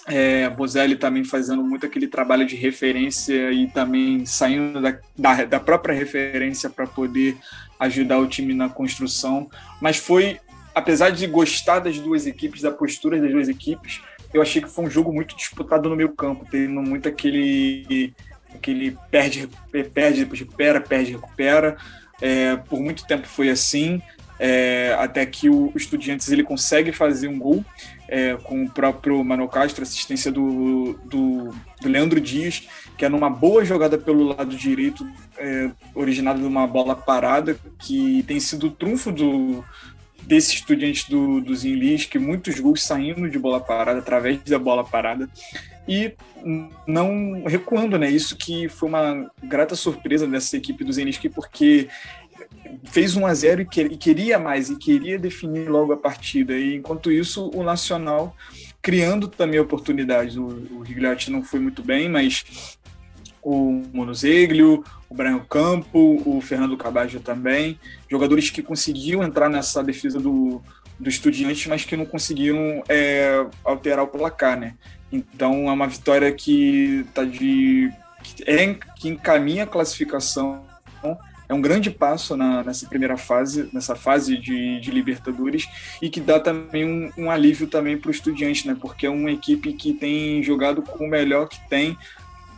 S4: É, Bozelli também fazendo muito aquele trabalho de referência e também saindo da, da, da própria referência para poder ajudar o time na construção. Mas foi, apesar de gostar das duas equipes, da postura das duas equipes, eu achei que foi um jogo muito disputado no meio campo, tendo muito aquele aquele perde, perde, depois recupera, perde, recupera. É, por muito tempo foi assim é, até que o Estudiantes ele consegue fazer um gol é, com o próprio Mano Castro, assistência do, do, do, Leandro Dias, que é numa boa jogada pelo lado direito, é, originada de uma bola parada, que tem sido o trunfo do, desse estudante do, do Zinlis, que muitos gols saindo de bola parada, através da bola parada, e não recuando, né? Isso que foi uma grata surpresa dessa equipe do Zenlisk, porque fez 1 a 0 e, que, e queria mais e queria definir logo a partida. E enquanto isso, o Nacional criando também oportunidades. O, o Rigliotti não foi muito bem, mas o Monozeglio, o Brian Campo, o Fernando Cabajo também, jogadores que conseguiam entrar nessa defesa do, do Estudiantes, mas que não conseguiram é, alterar o placar, né? Então é uma vitória que tá de que, é, que encaminha a classificação é um grande passo na, nessa primeira fase, nessa fase de, de Libertadores, e que dá também um, um alívio também para o Estudiante, né? Porque é uma equipe que tem jogado com o melhor que tem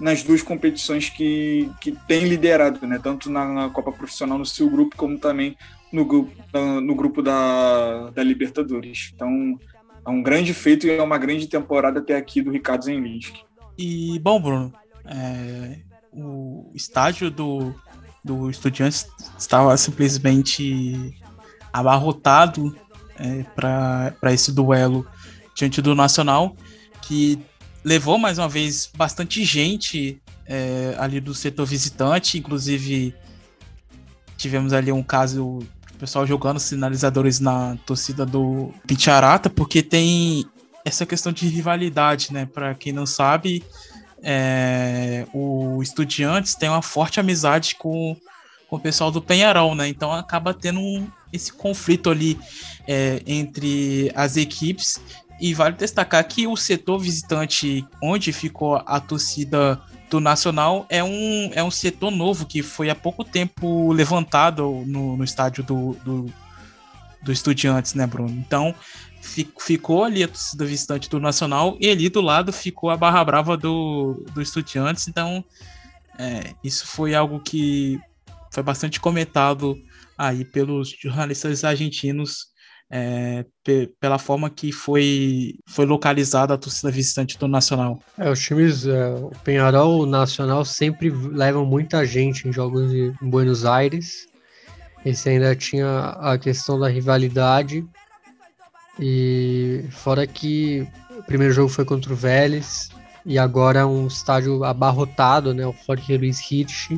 S4: nas duas competições que, que tem liderado, né? Tanto na, Copa Profissional no seu grupo, como também no grupo, no grupo da, da Libertadores. Então, é um grande feito e é uma grande temporada até aqui do Ricardo Zenlinski.
S2: E, bom, Bruno, é, o estágio do do Estudiantes estava simplesmente abarrotado é, para esse duelo diante do Nacional, que levou mais uma vez bastante gente é, ali do setor visitante, inclusive tivemos ali um caso o pessoal jogando sinalizadores na torcida do Picharata, porque tem essa questão de rivalidade, né? Para quem não sabe, é, o Estudiantes tem uma forte amizade com, com o pessoal do Penharol, né? Então acaba tendo um, esse conflito ali é, entre as equipes. E vale destacar que o setor visitante, onde ficou a torcida do Nacional, é um, é um setor novo que foi há pouco tempo levantado no, no estádio do, do, do Estudiantes, né, Bruno? Então ficou ali a torcida visitante do Nacional e ali do lado ficou a Barra Brava do, do Estudiantes. Então, é, isso foi algo que foi bastante comentado aí pelos jornalistas argentinos é, pela forma que foi, foi localizada a torcida visitante do Nacional.
S3: É, os times, é, o Penharol, o Nacional sempre levam muita gente em jogos de Buenos Aires. Esse ainda tinha a questão da rivalidade e fora que o primeiro jogo foi contra o Vélez, e agora um estádio abarrotado, né? O Jorge Luiz Hitch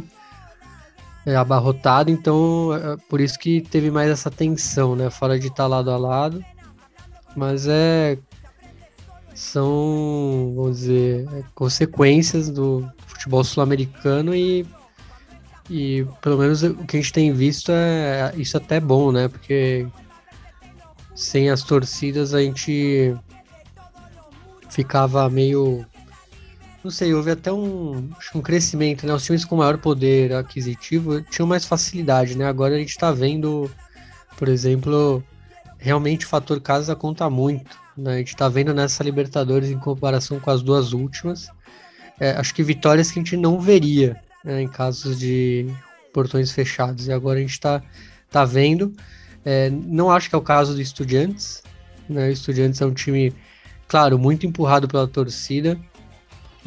S3: é abarrotado, então é por isso que teve mais essa tensão, né? Fora de estar lado a lado. Mas é. São, vamos dizer, é consequências do futebol sul-americano e, e pelo menos o que a gente tem visto é isso é até bom, né? Porque sem as torcidas a gente ficava meio não sei, houve até um, um crescimento, né? Os times com maior poder aquisitivo tinham mais facilidade, né? Agora a gente está vendo, por exemplo, realmente o fator casa conta muito. Né? A gente está vendo nessa Libertadores em comparação com as duas últimas. É, acho que vitórias que a gente não veria né, em casos de portões fechados. E agora a gente está tá vendo. É, não acho que é o caso do Estudiantes. Né? O Estudiantes é um time, claro, muito empurrado pela torcida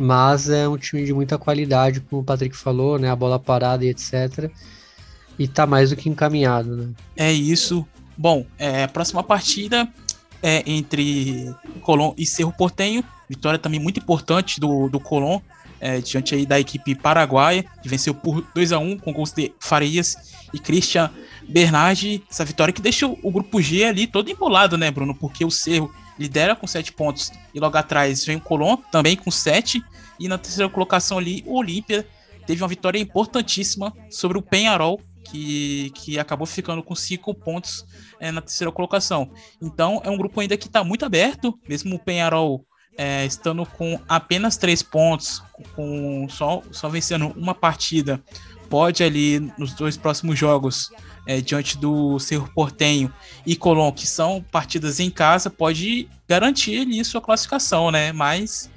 S3: mas é um time de muita qualidade, como o Patrick falou, né? A bola parada e etc. E tá mais do que encaminhado, né?
S2: É isso. Bom, é, próxima partida é entre Colón e Cerro Portenho. Vitória também muito importante do, do Colón, é, diante aí da equipe paraguaia, que venceu por 2 a 1 com gols de Farias e Christian Bernardi. Essa vitória que deixa o grupo G ali todo embolado, né, Bruno? Porque o Cerro lidera com 7 pontos e logo atrás vem o Colón também com 7 e na terceira colocação ali o Olímpia teve uma vitória importantíssima sobre o Penharol que, que acabou ficando com 5 pontos é, na terceira colocação. Então é um grupo ainda que está muito aberto, mesmo o Penharol é, estando com apenas 3 pontos, com só, só vencendo uma partida, pode ali nos dois próximos jogos é, diante do Cerro Portenho e Colón, que são partidas em casa, pode garantir ali sua classificação, né? Mas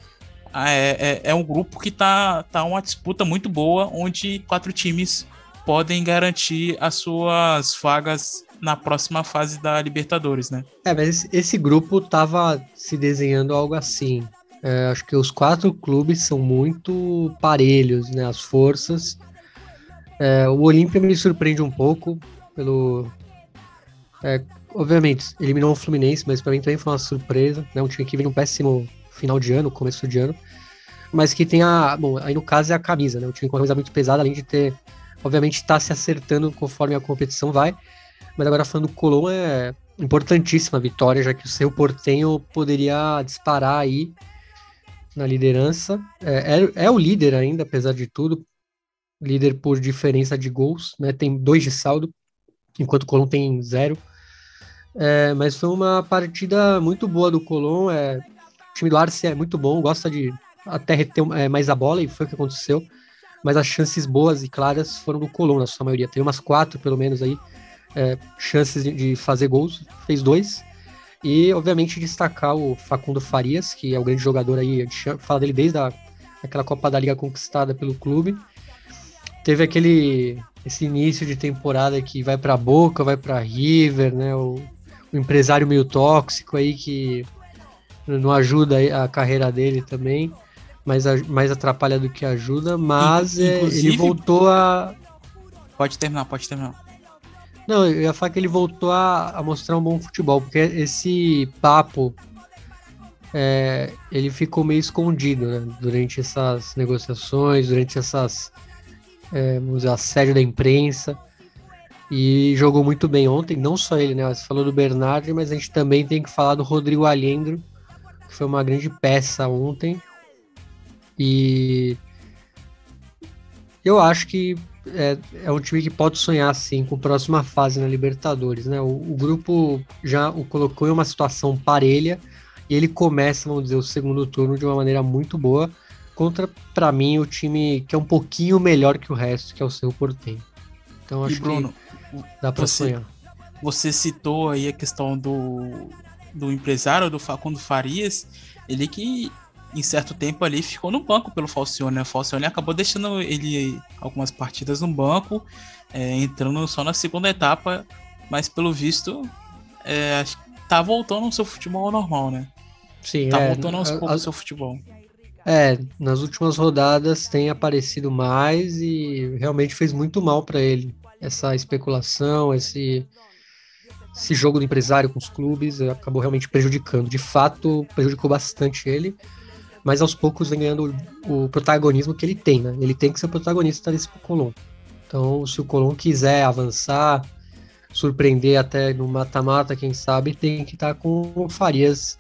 S2: é, é, é um grupo que tá, tá uma disputa muito boa, onde quatro times podem garantir as suas vagas na próxima fase da Libertadores, né?
S3: É, mas esse grupo tava se desenhando algo assim. É, acho que os quatro clubes são muito parelhos, né? As forças. É, o Olímpia me surpreende um pouco pelo. É, obviamente, eliminou o Fluminense, mas para mim também foi uma surpresa. Né? Um time que vem um péssimo final de ano, começo de ano. Mas que tem a. Bom, aí no caso é a camisa, né? Um time com uma camisa muito pesada, além de ter. Obviamente está se acertando conforme a competição vai. Mas agora falando do Colom, é importantíssima a vitória, já que o seu Portenho poderia disparar aí na liderança. É, é, é, o líder ainda, apesar de tudo. Líder por diferença de gols, né? Tem dois de saldo enquanto o Colón tem zero. É, mas foi uma partida muito boa do Colón. É, o time do Arce é muito bom, gosta de até reter é, mais a bola, e foi o que aconteceu. Mas as chances boas e claras foram do Colón, na sua maioria. Tem umas quatro, pelo menos, aí, é, chances de, de fazer gols, fez dois. E, obviamente, destacar o Facundo Farias, que é o grande jogador aí, a gente fala dele desde a, aquela Copa da Liga conquistada pelo clube. Teve aquele esse início de temporada que vai para Boca, vai para River, né? O, o, empresário meio tóxico aí que não ajuda a carreira dele também, mas mais atrapalha do que ajuda. Mas é, ele voltou a.
S2: Pode terminar, pode terminar.
S3: Não, eu ia falar que ele voltou a, a mostrar um bom futebol, porque esse papo é, ele ficou meio escondido né, durante essas negociações, durante essas é, assédio da imprensa. E jogou muito bem ontem, não só ele, né? Você falou do Bernardi, mas a gente também tem que falar do Rodrigo Alendro, que foi uma grande peça ontem. E eu acho que é, é, um time que pode sonhar sim com a próxima fase na Libertadores, né? O, o, grupo já o colocou em uma situação parelha e ele começa, vamos dizer, o segundo turno de uma maneira muito boa contra, para mim, o time que é um pouquinho melhor que o resto, que é o seu Portenho. Então acho e Bruno, que dá para sonhar.
S2: Você citou aí a questão do, do empresário, do Facundo Farias, ele que em certo tempo ali ficou no banco pelo Falcione, né? O Falcione acabou deixando ele algumas partidas no banco, é, entrando só na segunda etapa, mas pelo visto é, tá voltando ao seu futebol normal, né?
S3: Sim,
S2: tá é, voltando aos poucos ao seu futebol.
S3: É, nas últimas rodadas tem aparecido mais e realmente fez muito mal para ele. Essa especulação, esse, esse jogo do empresário com os clubes acabou realmente prejudicando. De fato, prejudicou bastante ele. mas aos poucos vem ganhando o, protagonismo que ele tem, né? Ele tem que ser o protagonista desse Colón. Então, se o Colón quiser avançar, surpreender até no mata-mata, quem sabe, tem que estar com o Farias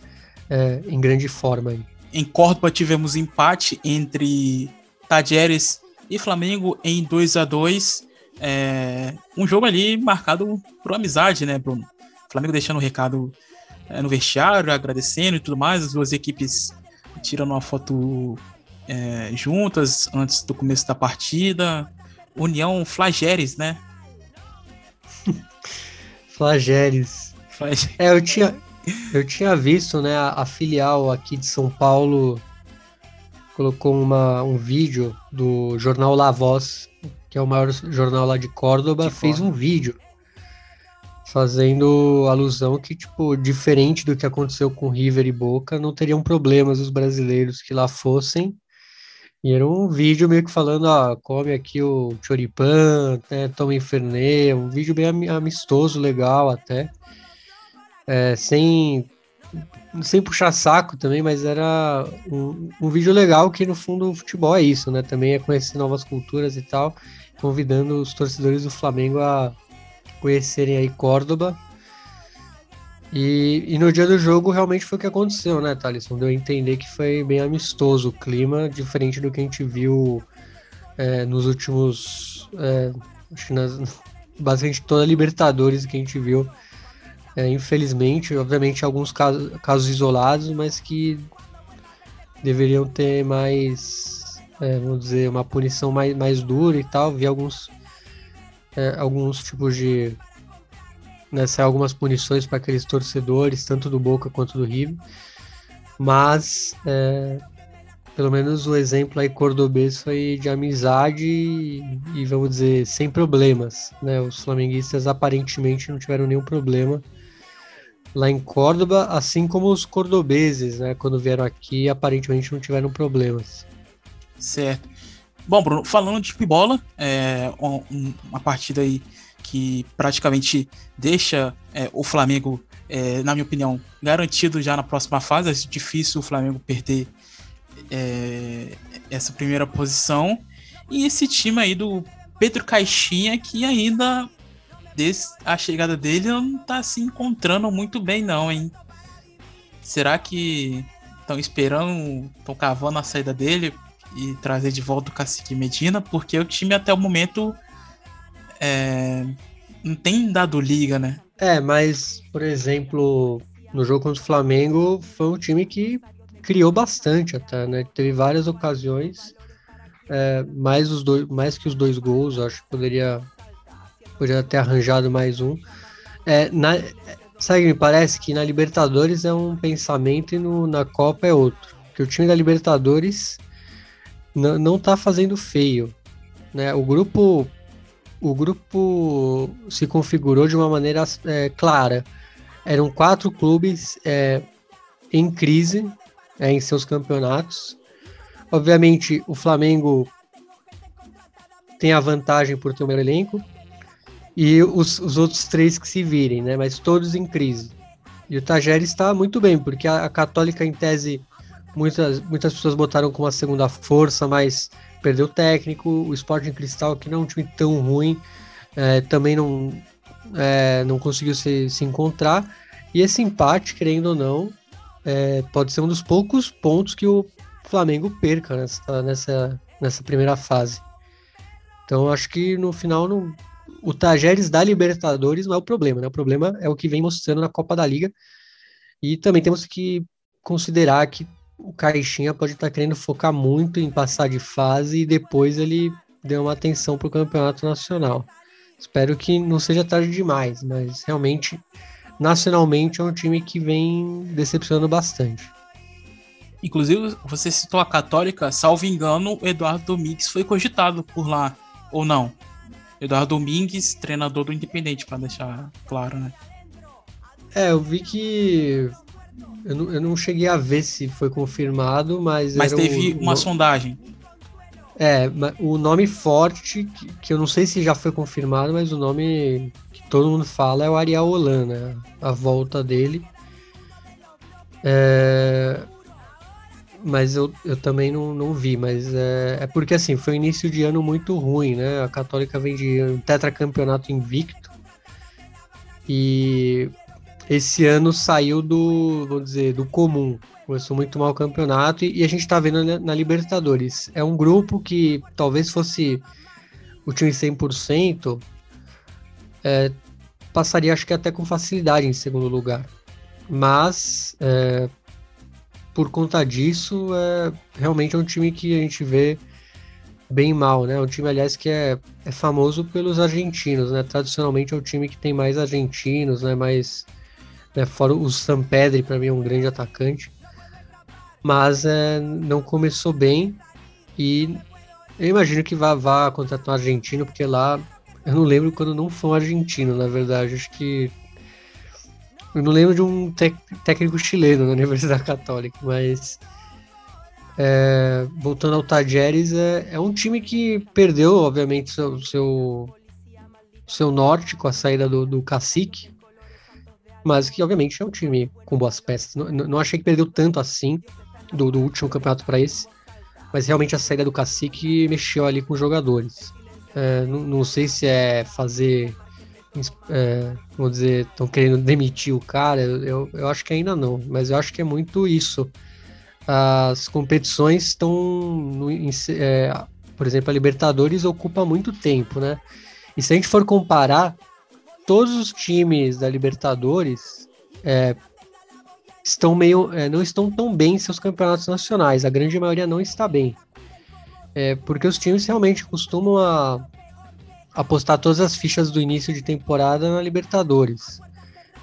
S3: é, em grande forma. Aí.
S2: Em Córdoba tivemos empate entre Tajeres e Flamengo em 2 a 2 é, Um jogo ali marcado por amizade, né, Bruno? Flamengo deixando um recado é, no vestiário, agradecendo e tudo mais. As duas equipes tirando uma foto é, juntas antes do começo da partida. União Flageres, né?
S3: Flageres. Flageres. É, eu tinha, eu tinha visto, né, a, a, filial aqui de São Paulo colocou uma, um vídeo do jornal La Voz, que é o maior jornal lá de Córdoba, de fez um vídeo fazendo alusão que, tipo, diferente do que aconteceu com River e Boca, não teriam problemas os brasileiros que lá fossem. E era um vídeo meio que falando, ó, come aqui o choripan, né, toma Fernet, um vídeo bem amistoso, legal até. É, sem, sem puxar saco também, mas era um, um vídeo legal que no fundo o futebol é isso, né? Também é conhecer novas culturas e tal, convidando os torcedores do Flamengo a conhecerem aí Córdoba. E, e, no dia do jogo realmente foi o que aconteceu, né, Thalisson? Deu a entender que foi bem amistoso o clima, diferente do que a gente viu é, nos últimos. É, acho que nas, basicamente toda a Libertadores que a gente viu. É, infelizmente, obviamente, alguns casos, casos isolados, mas que deveriam ter mais, é, vamos dizer, uma punição mais, mais dura e tal. Vi alguns é, alguns tipos de. Né, algumas punições para aqueles torcedores, tanto do Boca quanto do River. Mas, é, pelo menos o exemplo aí cordobês foi de amizade e, e, vamos dizer, sem problemas. Né? Os flamenguistas aparentemente não tiveram nenhum problema lá em Córdoba, assim como os cordobeses, né? Quando vieram aqui, aparentemente não tiveram problemas.
S2: Certo. Bom, Bruno, falando de pibola, é uma partida aí que praticamente deixa é, o Flamengo, é, na minha opinião, garantido já na próxima fase. É difícil o Flamengo perder é, essa primeira posição. E esse time aí do Pedro Caixinha, que ainda, desde a chegada dele, não está se encontrando muito bem, não, hein? Será que estão esperando, estão cavando a saída dele? e trazer de volta o Cacique Medina, porque o time até o momento é, não tem dado liga, né?
S3: É, mas, por exemplo, no jogo contra o Flamengo, foi um time que criou bastante até, né? Teve várias ocasiões, é, mais, os dois, mais que os dois gols, acho que poderia, poderia ter arranjado mais um. É, na, sabe, me parece que na Libertadores é um pensamento e no, na Copa é outro. Que o time da Libertadores não está fazendo feio. Né? O grupo o grupo se configurou de uma maneira é, clara. Eram quatro clubes é, em crise é, em seus campeonatos. Obviamente, o Flamengo tem a vantagem por ter o melhor elenco e os, os outros três que se virem, né? Mas todos em crise. E o Tajeres está muito bem, porque a, a Católica, em tese, Muitas, muitas pessoas botaram como a segunda força, mas perdeu o técnico. O Sporting Cristal, que não é um time tão ruim, é, também não, é, não conseguiu se, se encontrar. E esse empate, querendo ou não, é, pode ser um dos poucos pontos que o Flamengo perca nessa, nessa, nessa primeira fase. Então, acho que no final não, o Tajeres da Libertadores não é o problema, né? O problema é o que vem mostrando na Copa da Liga. E também temos que considerar que o Caixinha pode estar querendo focar muito em passar de fase e depois ele deu uma atenção para o campeonato nacional. Espero que não seja tarde demais, mas realmente, nacionalmente, é um time que vem decepcionando bastante.
S2: Inclusive, você citou a Católica, salvo engano, o Eduardo Domingues foi cogitado por lá, ou não? Eduardo Domingues, treinador do Independente, para deixar claro, né?
S3: É, eu vi que eu não, eu não cheguei a ver se foi confirmado, mas.
S2: Mas teve o, uma sondagem.
S3: É, o nome forte, que, que, eu não sei se já foi confirmado, mas o nome que todo mundo fala é o Ariel Holan, né? A volta dele. É... mas eu, eu também não, não vi, mas é, é porque assim, foi um início de ano muito ruim, né? A Católica vem de um tetracampeonato invicto e esse ano saiu do, vamos dizer, do comum. Começou muito mal o campeonato e, e a gente tá vendo na, na, Libertadores. É um grupo que talvez fosse o time 100%, é, passaria acho que até com facilidade em segundo lugar. Mas é, por conta disso, é, realmente é um time que a gente vê bem mal, né? Um time, aliás, que é, é famoso pelos argentinos, né? Tradicionalmente é o time que tem mais argentinos, né? Mais, né? Fora o Sampedri, para mim, é um grande atacante. Mas é, não começou bem e eu imagino que vá, vá contratar um argentino, porque lá eu não lembro quando não foi um argentino, na verdade. Acho que eu não lembro de um técnico chileno na Universidade Católica, mas é, voltando ao Tajeres, é, é, um time que perdeu, obviamente, seu, seu, seu norte com a saída do, do Cacique, mas que, obviamente, é um time com boas peças. Não, não achei que perdeu tanto assim do, do último campeonato para esse, mas realmente a saída do Cacique mexeu ali com os jogadores. É, não, não sei se é fazer é, vamos dizer, estão querendo demitir o cara, eu, eu acho que ainda não, mas eu acho que é muito isso. As competições estão, é, por exemplo, a Libertadores ocupa muito tempo, né? E se a gente for comparar, todos os times da Libertadores é, estão meio, é, não estão tão bem em seus campeonatos nacionais. A grande maioria não está bem. É, porque os times realmente costumam a, apostar todas as fichas do início de temporada na Libertadores.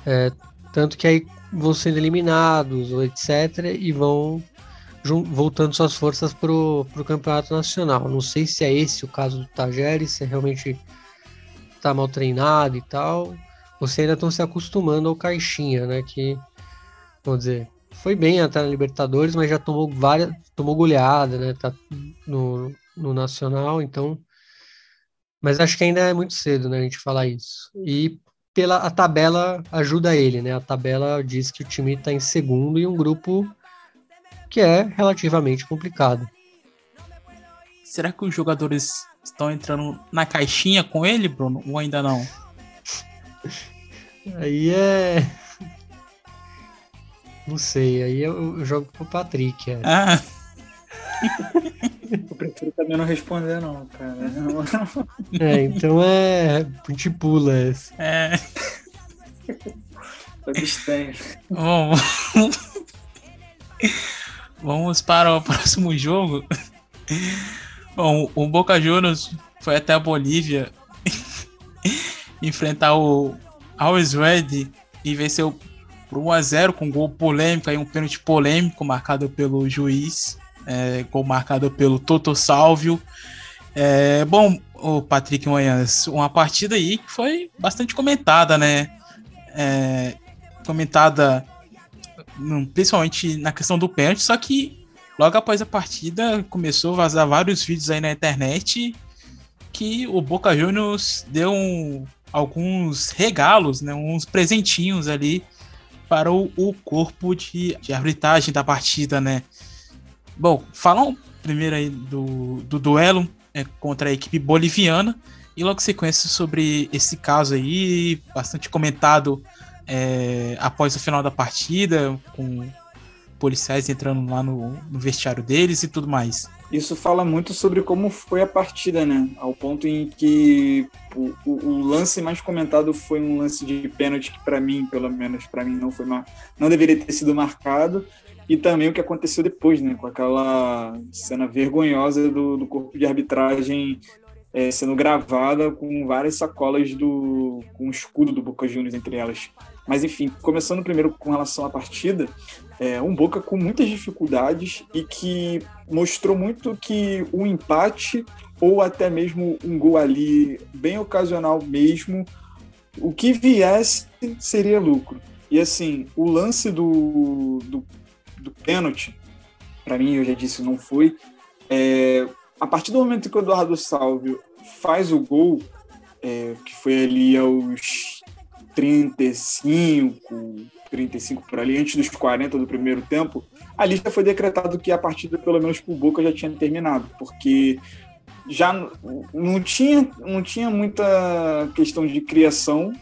S3: É, tanto que aí vão sendo eliminados, etc., e vão voltando suas forças para o campeonato nacional. Não sei se é esse o caso do Tajeres, se é realmente está mal treinado e tal. Você ainda estão se acostumando ao Caixinha, né? Que, vamos dizer, foi bem até na Libertadores, mas já tomou várias, tomou goleada, né? Tá no, no Nacional, então mas acho que ainda é muito cedo, né, a gente falar isso. E pela a tabela ajuda ele, né? A tabela diz que o time está em segundo e um grupo que é relativamente complicado.
S2: Será que os jogadores estão entrando na caixinha com ele, Bruno, ou ainda não?
S3: Aí é. Não sei, aí eu, jogo pro Patrick. É.
S2: Ah.
S4: Eu prefiro também não responder, não, cara.
S3: É, então é. A gente pula essa.
S2: É.
S4: Abstenho.
S2: Bom, vamos para o próximo jogo. Bom, o Boca Juniors foi até a Bolívia enfrentar o Always Ready e venceu por 1x0 com um gol polêmico e um pênalti polêmico marcado pelo juiz é, gol marcado pelo Toto Salvio. É, bom, o Patrick Manhãs, uma partida aí que foi bastante comentada, né? É, comentada hum, principalmente na questão do pênalti, só que logo após a partida começou a vazar vários vídeos aí na internet que o Boca Juniors deu um, alguns regalos, né, uns presentinhos ali para o, o corpo de, de arbitragem da partida, né? Bom, falam primeiro aí do, do duelo é, contra a equipe boliviana e logo sequência sobre esse caso aí, bastante comentado é, após o final da partida, com policiais entrando lá no, no, vestiário deles e tudo mais.
S4: Isso fala muito sobre como foi a partida, né? Ao ponto em que o, o, o lance mais comentado foi um lance de pênalti que para mim, pelo menos para mim, não foi mar... não deveria ter sido marcado e também o que aconteceu depois, né, com aquela cena vergonhosa do, do corpo de arbitragem é, sendo gravada com várias sacolas do com o escudo do Boca Juniors entre elas. Mas enfim, começando primeiro com relação à partida, é um Boca com muitas dificuldades e que mostrou muito que o um empate ou até mesmo um gol ali bem ocasional mesmo, o que viesse seria lucro. E assim, o lance do, do do pênalti, para mim, eu já disse, não foi. É, a partir do momento que o Eduardo Salvio faz o gol, é, que foi ali aos 35, 35 por ali, antes dos 40 do primeiro tempo, ali já foi decretado que a partida, pelo menos por Boca, já tinha terminado, porque já não tinha, não tinha muita questão de criação,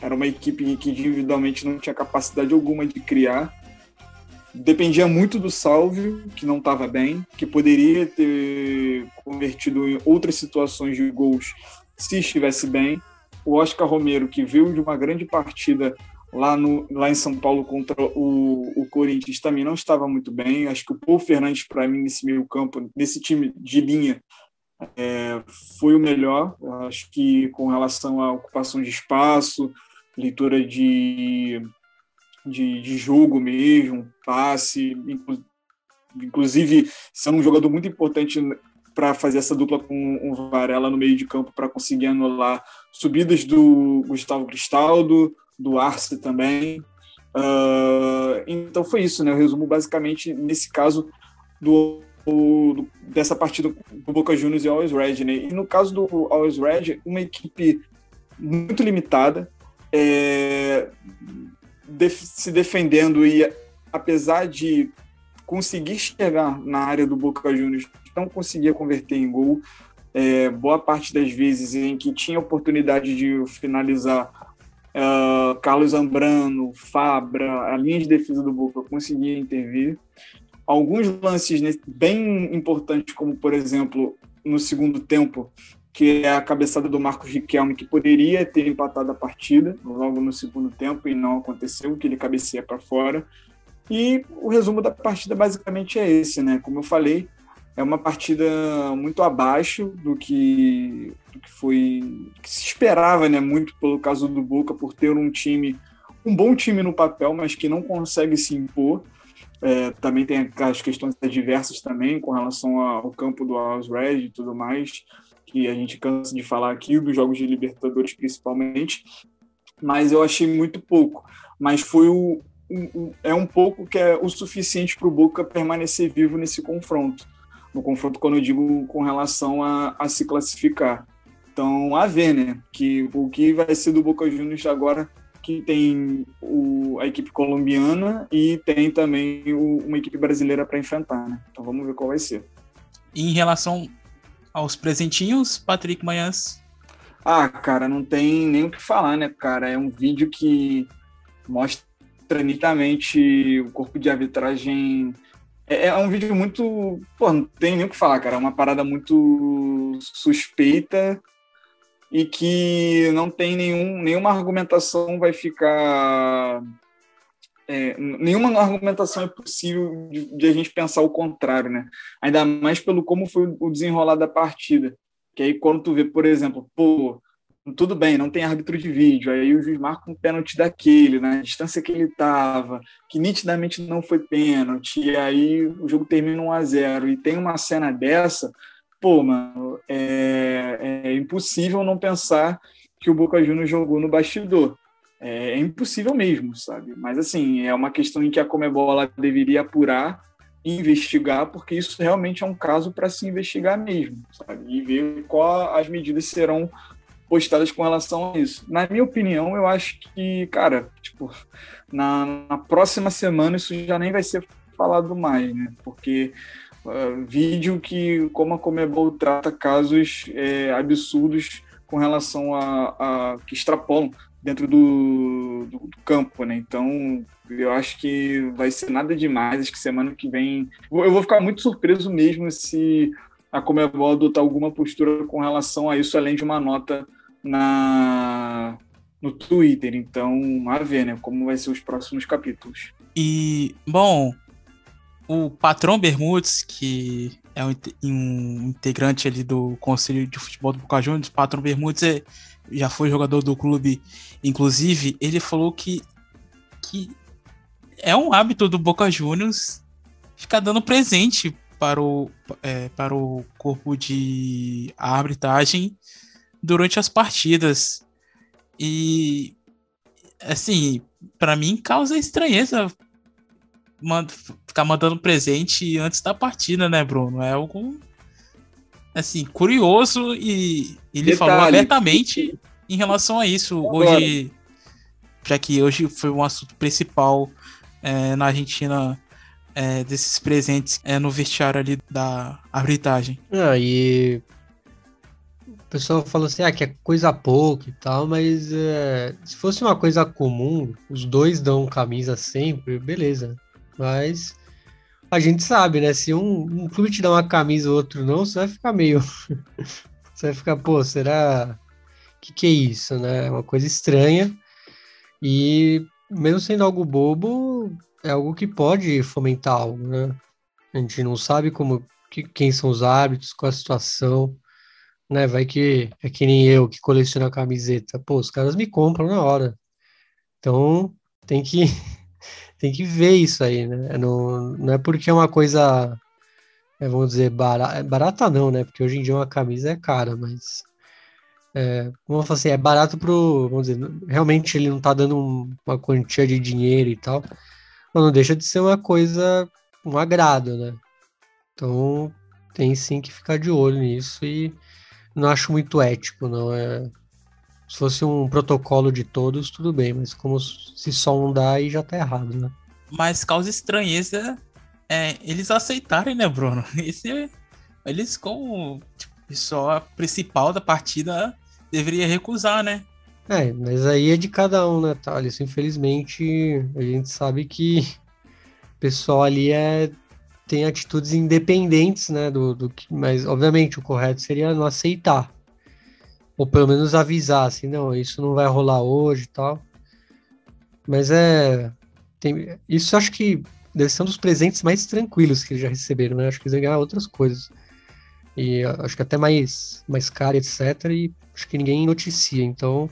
S4: era uma equipe que individualmente não tinha capacidade alguma de criar, dependia muito do Salvio, que não estava bem, que poderia ter convertido em outras situações de gols se estivesse bem. O Oscar Romero, que veio de uma grande partida lá, no, lá em São Paulo contra o, o Corinthians, também não estava muito bem. Acho que o Paul Fernandes, para mim, nesse meio campo, nesse time de linha, é, foi o melhor. Acho que com relação à ocupação de espaço, leitura de, de, de jogo mesmo, passe, inclusive sendo um jogador muito importante para fazer essa dupla com o Varela no meio de campo para conseguir anular subidas do Gustavo Cristaldo, do Arce também. Uh, então foi isso, né? Eu resumo basicamente nesse caso do, do, dessa partida do Boca Juniors e Always Red, né? E no caso do Always Red, uma equipe muito limitada, é, def, se defendendo e apesar de conseguir chegar na área do Boca Juniors, não conseguia converter em gol. É, boa parte das vezes em que tinha oportunidade de finalizar, uh, Carlos Zambrano, Fabra, a linha de defesa do Boca conseguia intervir. Alguns lances bem importantes, como por exemplo no segundo tempo, que é a cabeçada do Marcos Riquelme, que poderia ter empatado a partida logo no segundo tempo e não aconteceu, que ele cabeceia para fora. E o resumo da partida basicamente é esse, né? Como eu falei, é uma partida muito abaixo do que, do que foi que se esperava, né? Muito pelo caso do Boca por ter um time, um bom time no papel, mas que não consegue se impor. É, também tem as questões adversas também com relação ao campo do Alves Red e tudo mais, que a gente cansa de falar aqui, dos jogos de Libertadores principalmente, mas eu achei muito pouco. Mas foi o, é um pouco que é o suficiente para o Boca permanecer vivo nesse confronto. No confronto, quando eu digo com relação a, a se classificar. Então, a ver, né? Que, o que vai ser do Boca Juniors agora, que tem o, a equipe colombiana e tem também o, uma equipe brasileira para enfrentar, né? Então, vamos ver qual vai ser.
S2: Em relação aos presentinhos, Patrick Manhãs?
S4: Ah, cara, não tem nem o que falar, né, cara? É um vídeo que mostra nitidamente o corpo de arbitragem. É, é, um vídeo muito. Pô, não tem nem o que falar, cara. É uma parada muito suspeita e que não tem nenhum, nenhuma argumentação vai ficar. É, nenhuma argumentação é possível de, de, a gente pensar o contrário, né? Ainda mais pelo como foi o desenrolar da partida. Que aí quando tu vê, por exemplo, pô, tudo bem, não tem árbitro de vídeo. Aí o juiz marca um pênalti daquele, na distância que ele estava, que nitidamente não foi pênalti, e aí o jogo termina 1 a 0 e tem uma cena dessa, pô, mano, é, é impossível não pensar que o Boca Juniors jogou no bastidor. É, é, impossível mesmo, sabe? Mas assim, é uma questão em que a Comebol deveria apurar investigar, porque isso realmente é um caso para se investigar mesmo, sabe? E ver qual as medidas serão postadas com relação a isso. Na minha opinião, eu acho que, cara, tipo, na, na próxima semana isso já nem vai ser falado mais, né? Porque uh, vídeo que, como a Comebol trata casos é, absurdos com relação a, a, que extrapolam dentro do, do, do, campo, né? Então, eu acho que vai ser nada demais. Acho que semana que vem. Eu vou ficar muito surpreso mesmo se a Comebol adotar alguma postura com relação a isso, além de uma nota na no Twitter. Então, a ver, né? Como vai ser os próximos capítulos.
S2: E, bom, o Patrão Bermudes, que é um, integrante ali do Conselho de Futebol do Boca Juniors, Patrão Bermudes é, já foi jogador do clube, inclusive, ele falou que, que é um hábito do Boca Juniors ficar dando presente para o, é, para o corpo de arbitragem durante as partidas. E assim, para mim causa estranheza ficar mandando presente antes da partida, né, Bruno? É algo assim, curioso e ele Detalhe. falou abertamente em relação a isso hoje, já que hoje foi um assunto principal é, na Argentina é, desses presentes é, no vestiário ali da arbitragem.
S3: Ah, e o pessoal fala assim, ah, que é coisa pouca e tal, mas é, se fosse uma coisa comum, os dois dão camisa sempre, beleza. Mas a gente sabe, né? Se um, um clube te dá uma camisa e o outro não, você vai ficar meio. você vai ficar, pô, será. Que que é isso, né? É uma coisa estranha. E mesmo sendo algo bobo, é algo que pode fomentar algo, né? A gente não sabe como que, quem são os árbitros, qual a situação, né? Vai que é que nem eu que coleciono camiseta. Pô, os caras me compram na hora. Então tem que tem que ver isso aí, né? Não, não é porque é uma coisa, é, vamos dizer, barata, é barata não, né? Porque hoje em dia uma camisa é cara, mas é, vamos falar assim, é barato pro, vamos dizer, realmente ele não tá dando um, uma quantia de dinheiro e tal, mas não deixa de ser uma coisa, um agrado, né? Então tem sim que ficar de olho nisso e não acho muito ético, não é se fosse um protocolo de todos, tudo bem, mas como se só um dá, aí já tá errado, né?
S2: Mas causa estranheza é, eles aceitarem, né, Bruno? Esse, eles, como tipo, pessoa principal da partida, deveria recusar, né?
S3: É, mas aí é de cada um, né, Thales? Infelizmente, a gente sabe que o pessoal ali é, tem atitudes independentes, né, do, do que, mas obviamente o correto seria não aceitar ou pelo menos avisar, assim, não, isso não vai rolar hoje e tal. Mas é. Tem, isso acho que deve ser um dos presentes mais tranquilos que eles já receberam, né? Acho que eles vão ganhar outras coisas. E acho que até mais, mais caro, etc. E acho que ninguém noticia. Então,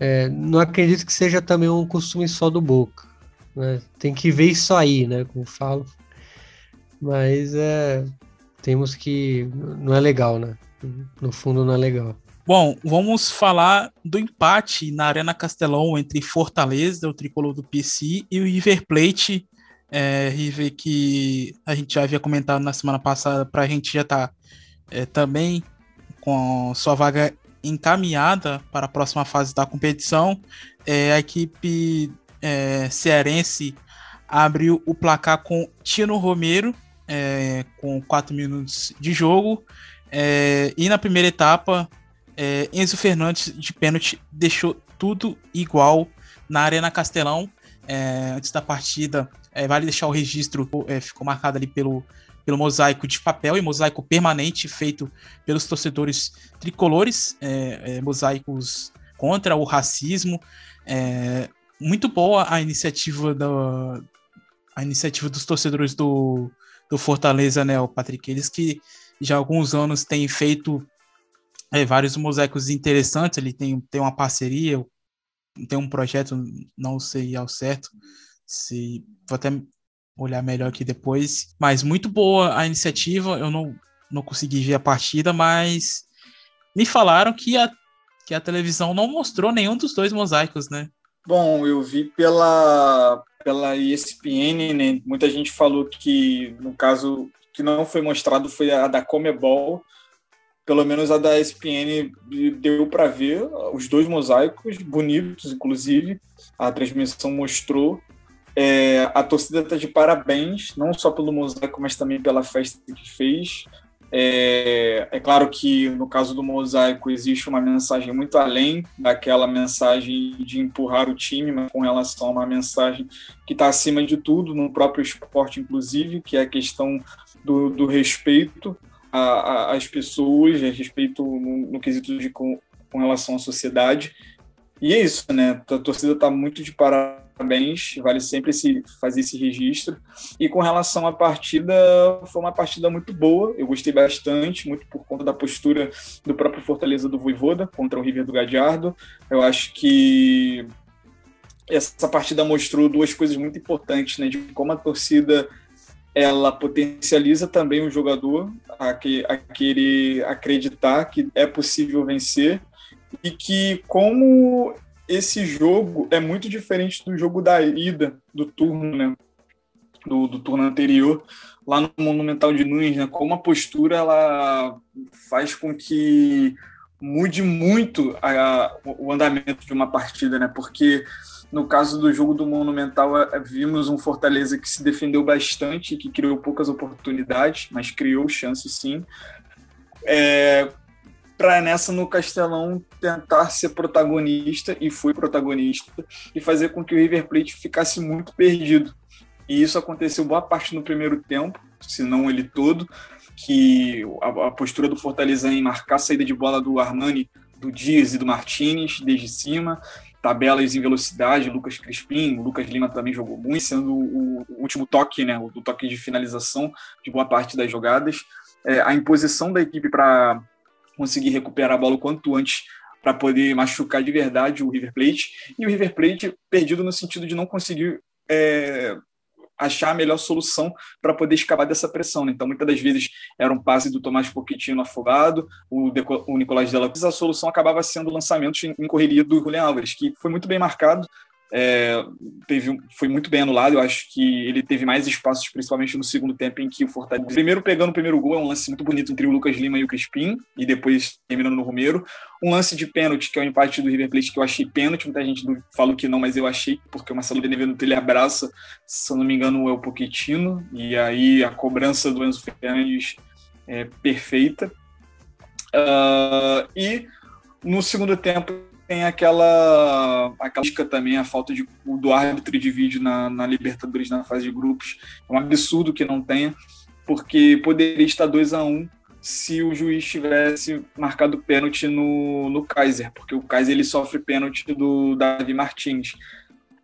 S3: é, não acredito que seja também um costume só do Boca. Né? Tem que ver isso aí, né? Como falo. Mas é, temos que. Não é legal, né? no fundo não é legal.
S2: Bom, vamos falar do empate na Arena Castelão entre Fortaleza, o tricolor do PC, e o River Plate, é, River que a gente já havia comentado na semana passada, para a gente já tá é, também com sua vaga encaminhada para a próxima fase da competição. É, a equipe é, cearense abriu o placar com Tino Romero, é, com 4 minutos de jogo. É, e na primeira etapa, é, Enzo Fernandes de pênalti deixou tudo igual na Arena Castelão. É, antes da partida, vale deixar o registro, ficou marcado ali pelo, pelo mosaico de papel e mosaico permanente feito pelos torcedores tricolores, é, mosaicos contra o racismo. muito boa a iniciativa da, a iniciativa dos torcedores do, do Fortaleza, né, o Patrick? Eles que já há alguns anos tem feito é, vários mosaicos interessantes. Ele tem, tem uma parceria, tem um projeto, não sei ao certo, se vou até olhar melhor aqui depois. Mas muito boa a iniciativa. Eu não, não consegui ver a partida, mas me falaram que a, que a televisão não mostrou nenhum dos dois mosaicos, né?
S4: Bom, eu vi pela, pela ESPN, né? Muita gente falou que, no caso, que não foi mostrado foi a da Comebol. Pelo menos a da ESPN deu para ver os dois mosaicos, bonitos, inclusive. A transmissão mostrou. É, a torcida está de parabéns, não só pelo mosaico, mas também pela festa que fez. É, é, claro que no caso do mosaico existe uma mensagem muito além daquela mensagem de empurrar o time, mas com relação a uma mensagem que está acima de tudo no próprio esporte, inclusive, que é a questão do, do respeito às pessoas, respeito no, no quesito de com, com relação à sociedade. E é isso, né? A torcida está muito de parabéns, vale sempre esse, fazer esse registro. E com relação à partida, foi uma partida muito boa, eu gostei bastante, muito por conta da postura do próprio Fortaleza do Voivoda contra o River do Gadiardo. Eu acho que essa partida mostrou duas coisas muito importantes, né? De como a torcida ela potencializa também o jogador a, que, a querer acreditar que é possível vencer e que como esse jogo é muito diferente do jogo da ida do turno, né? Do, do turno anterior, lá no Monumental de Nunes, né? Como a postura ela faz com que mude muito a, a, o andamento de uma partida, né? Porque no caso do jogo do Monumental, é, vimos um Fortaleza que se defendeu bastante, que criou poucas oportunidades, mas criou chances sim. É, para nessa no Castelão tentar ser protagonista e foi protagonista e fazer com que o River Plate ficasse muito perdido. E isso aconteceu boa parte no primeiro tempo, se não ele todo, que a, a postura do Fortaleza em marcar a saída de bola do Armani, do Dias e do Martinez desde cima, tabelas em velocidade, Lucas Crispim, o Lucas Lima também jogou muito, sendo o, o último toque, né, o, toque de finalização de boa parte das jogadas. É, a imposição da equipe para conseguir recuperar a bola o quanto antes para poder machucar de verdade o River Plate, e o River Plate perdido no sentido de não conseguir é, achar a melhor solução para poder escapar dessa pressão. Né? Então, muitas das vezes era um passe do Tomás Pochettino afogado, o, o Nicolás Della a solução acabava sendo lançamentos em, em correria do Julian Álvares, que foi muito bem marcado, é, teve, foi muito bem anulado. Eu acho que ele teve mais espaços, principalmente no segundo tempo, em que o Fortaleza. Primeiro pegando o primeiro gol, é um lance muito bonito entre o Lucas Lima e o Crispim, e depois terminando no Romero. Um lance de pênalti, que é o empate do River Plate, que eu achei pênalti. Muita gente falou que não, mas eu achei, porque o Marcelo Benevenuto ele abraça, se eu não me engano, é o Pochettino, e aí a cobrança do Enzo Fernandes é perfeita. Uh, e no segundo tempo tem aquela aquela também a falta de, do árbitro de vídeo na, na Libertadores na fase de grupos. É um absurdo que não tenha porque poderia estar 2 a 1 um se o juiz tivesse marcado pênalti no, no Kaiser porque o Kaiser ele sofre pênalti do Davi Martins.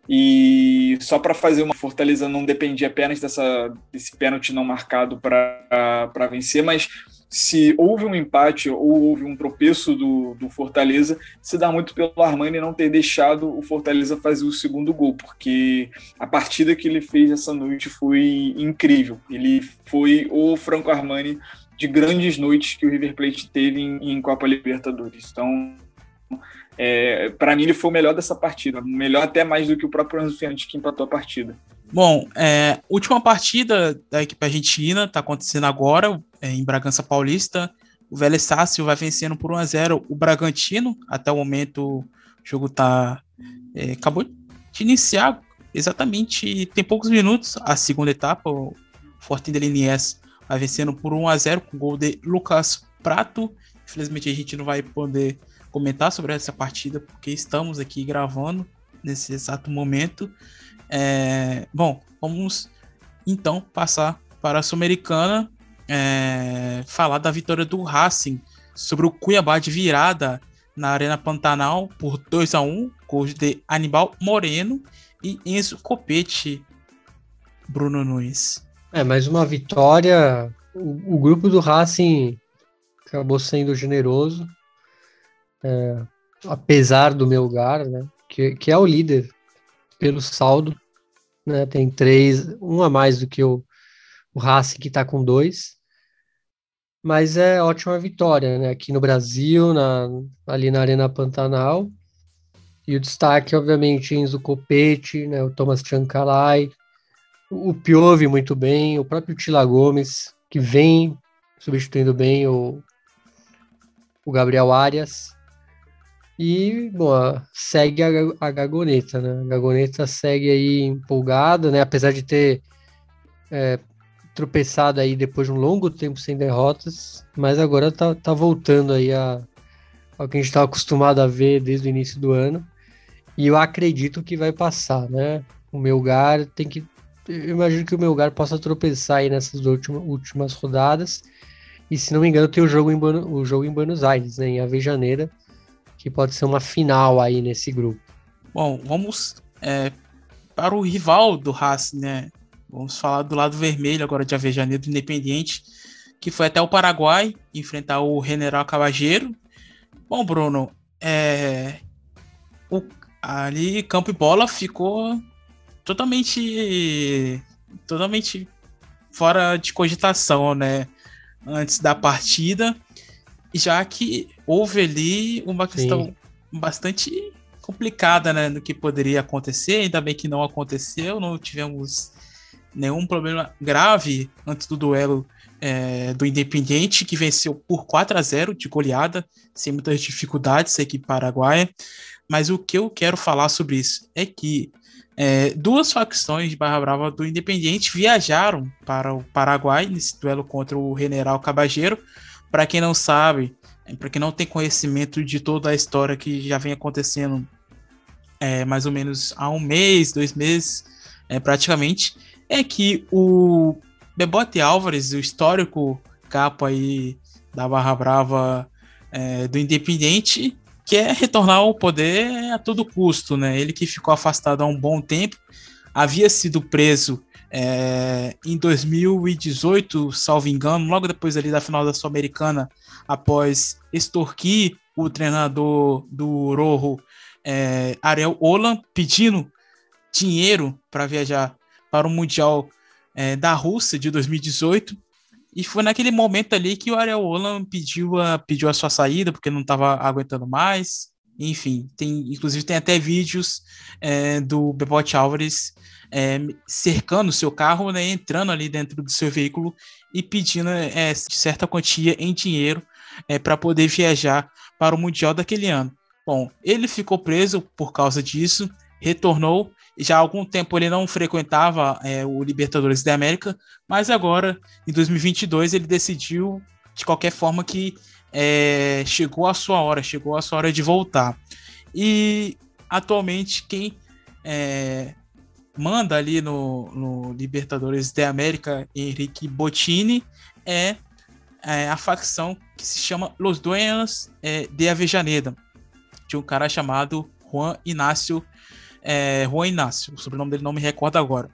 S4: E só para fazer uma Fortaleza não dependia apenas dessa, desse pênalti não marcado para vencer, mas se houve um empate ou houve um tropeço do, do Fortaleza, se dá muito pelo Armani não ter deixado o Fortaleza fazer o segundo gol, porque a partida que ele fez essa noite foi incrível. Ele foi o Franco Armani de grandes noites que o River Plate teve em, em Copa Libertadores. Então, é, para mim, ele foi o melhor dessa partida, melhor até mais do que o próprio Enzo Fernandes que empatou a partida.
S2: Bom, é, última partida da equipe argentina está acontecendo agora é, em Bragança Paulista. O Vélez Sácio vai vencendo por 1 a 0 o Bragantino. Até o momento o jogo tá é, acabou de iniciar exatamente tem poucos minutos a segunda etapa. O Fortin de Liniers vai vencendo por 1 a 0 com gol de Lucas Prato. Infelizmente a gente não vai poder comentar sobre essa partida porque estamos aqui gravando nesse exato momento. É, bom, vamos então passar para a Sul-Americana, é, falar da vitória do Racing sobre o Cuiabá de virada na Arena Pantanal por 2 a 1 gols de Anibal Moreno e Enzo Copete, Bruno Nunes.
S3: É, mais uma vitória. O, o grupo do Racing acabou sendo generoso, é, apesar do meu lugar, né, que, que é o líder pelo saldo, né? Tem três, um a mais do que o, o Racing que está com dois. Mas é ótima vitória, né? Aqui no Brasil, na, ali na Arena Pantanal. E o destaque, obviamente, Enzo Copete, né? O Thomas Chancalay, o Piove muito bem, o próprio Tila Gomes, que vem substituindo bem o, o Gabriel Arias. E, bom, segue a, a Gagoneta, né? A Gagoneta segue aí empolgada, né? Apesar de ter é, tropeçado aí depois de um longo tempo sem derrotas, mas agora tá, tá voltando aí a, ao que a gente estava acostumado a ver desde o início do ano. E eu acredito que vai passar, né? O Melgar tem que. Eu imagino que o Melgar possa tropeçar aí nessas últimas, últimas rodadas. E se não me engano, tem o jogo em, o jogo em Buenos Aires, né? Em Avejaneira que pode ser uma final aí nesse grupo.
S2: Bom, vamos é, para o rival do Racing, né? Vamos falar do lado vermelho agora de Avejaneiro Independiente, que foi até o Paraguai enfrentar o General Cabageiro. Bom, Bruno, é, o, ali campo e bola ficou totalmente totalmente fora de cogitação, né? Antes da partida já que houve ali uma questão Sim. bastante complicada, né, no que poderia acontecer, ainda bem que não aconteceu, não tivemos nenhum problema grave antes do duelo é, do Independiente, que venceu por 4 a 0 de goleada, sem muitas dificuldades a equipe paraguaia. Mas o que eu quero falar sobre isso é que é, duas facções de Barra Brava do Independiente viajaram para o Paraguai nesse duelo contra o General Cabageiro. Para quem não sabe, para quem não tem conhecimento de toda a história que já vem acontecendo é, mais ou menos há um mês, dois meses, é, praticamente, é que o Bebote Álvares, o histórico capo aí da Barra Brava é, do Independente, quer retornar ao poder a todo custo, né? Ele que ficou afastado há um bom tempo, havia sido preso é, em 2018, salvo engano, logo depois ali da final da Sul-Americana, após extorquir o treinador do Rojo, é, Ariel Olan, pedindo dinheiro para viajar para o Mundial é, da Rússia de 2018. E foi naquele momento ali que o Ariel Olan pediu a, pediu a sua saída, porque não estava aguentando mais. Enfim, tem, inclusive tem até vídeos é, do Bebote Álvares é, cercando o seu carro, né, entrando ali dentro do seu veículo e pedindo é, certa quantia em dinheiro é, para poder viajar para o Mundial daquele ano. Bom, ele ficou preso por causa disso, retornou. Já há algum tempo ele não frequentava é, o Libertadores da América, mas agora, em 2022, ele decidiu, de qualquer forma, que é, chegou a sua hora, chegou a sua hora de voltar. E atualmente quem é, manda ali no, no, Libertadores da América, Henrique Bottini, é, é, a facção que se chama Los Dueños é, de Avejaneda, de um cara chamado Juan Inácio, é, Juan Inácio, o sobrenome dele não me recordo agora,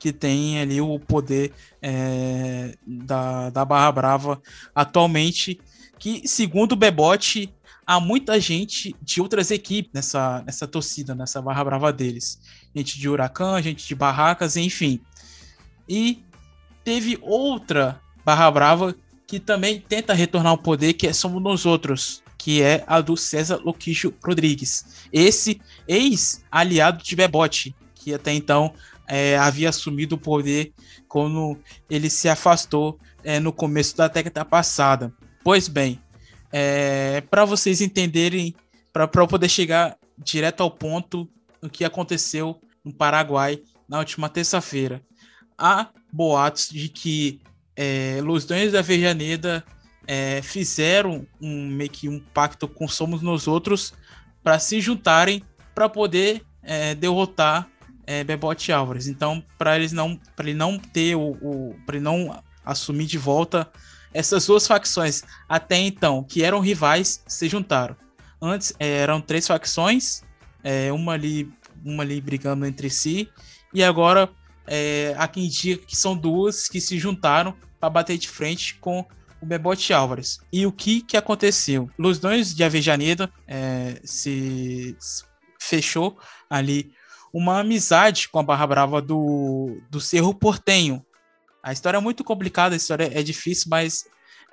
S2: que tem ali o poder é, da, da Barra Brava atualmente, que segundo o Bebote, há muita gente de outras equipes nessa, nessa torcida, nessa Barra Brava deles. Gente de Huracan, gente de Barracas, enfim. E teve outra Barra Brava que também tenta retornar ao poder, que é Somos Nós Outros, que é a do César Loquicho Rodrigues. Esse ex-aliado de Bebote, que até então é, havia assumido o poder quando ele se afastou é, no começo da década passada. Pois bem, é, para vocês entenderem, para poder chegar direto ao ponto do que aconteceu no Paraguai na última terça-feira. Há boatos de que é, Los Donos da Vejaneda é, fizeram um, meio que um pacto com Somos Nós Outros para se juntarem para poder é, derrotar é, Bebote Álvares. Então, para eles não, para ele não ter o, o para ele não assumir de volta essas duas facções até então que eram rivais se juntaram. Antes é, eram três facções, é, uma ali, uma ali brigando entre si e agora é, há quem diga que são duas que se juntaram para bater de frente com o Bebote Álvares. E o que, que aconteceu? Los de Avejaneda é, se, se, fechou ali uma amizade com a Barra Brava do, do Cerro Portenho. A história é muito complicada, a história é difícil, mas,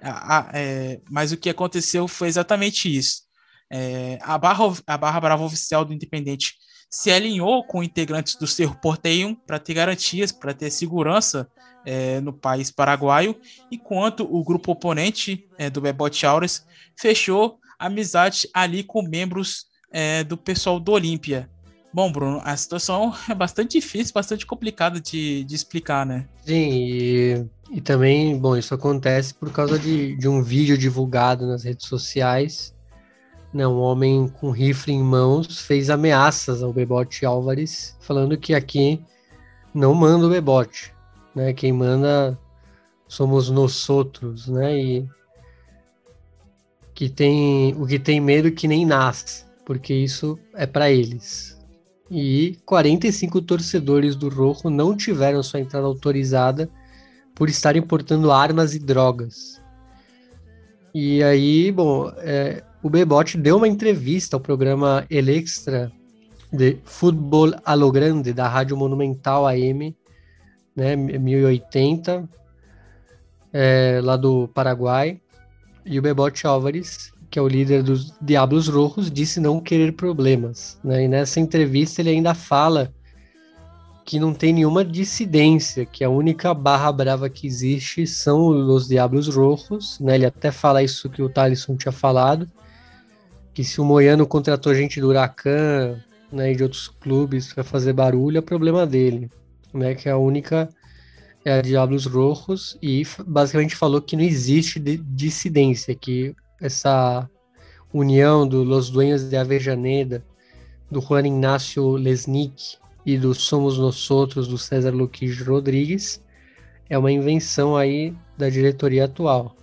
S2: a, a, é, mas o que aconteceu foi exatamente isso. É, a, barra, a Barra Brava oficial do Independente se alinhou com integrantes do Cerro Porteio para ter garantias, para ter segurança é, no país paraguaio, enquanto o grupo oponente é, do Bebote Auras fechou amizade ali com membros é, do pessoal do Olímpia. Bom, Bruno, a situação é bastante difícil, bastante complicada de, de explicar, né?
S3: Sim, e, e também, bom, isso acontece por causa de, de um vídeo divulgado nas redes sociais né, um homem com rifle em mãos fez ameaças ao Bebote Álvares, falando que aqui não manda o Bebote, né? Quem manda somos nós outros, né? E que tem o que tem medo que nem nasce, porque isso é para eles. E 45 torcedores do Rojo não tiveram sua entrada autorizada por estarem portando armas e drogas. E aí, bom, é, o Bebote deu uma entrevista ao programa El Extra de Futebol a lo Grande, da Rádio Monumental AM, né, 1080, é, lá do Paraguai. E o Bebote Álvares, que é o líder dos Diablos Rojos, disse não querer problemas. Né? E nessa entrevista ele ainda fala que não tem nenhuma dissidência, que a única barra brava que existe são os Diablos Rojos, né? Ele até fala isso que o Thalisson tinha falado, que se o Moiano contratou gente do Huracan, né, e de outros clubes para fazer barulho, é problema dele, né? Que a única é a Diablos Rojos e basicamente falou que não existe dissidência, que essa união do Los Dueños de Avejaneda, do Juan Ignacio Lesnick e do Somos Nós Outros, do César Luquis Rodrigues, é uma invenção aí da diretoria atual.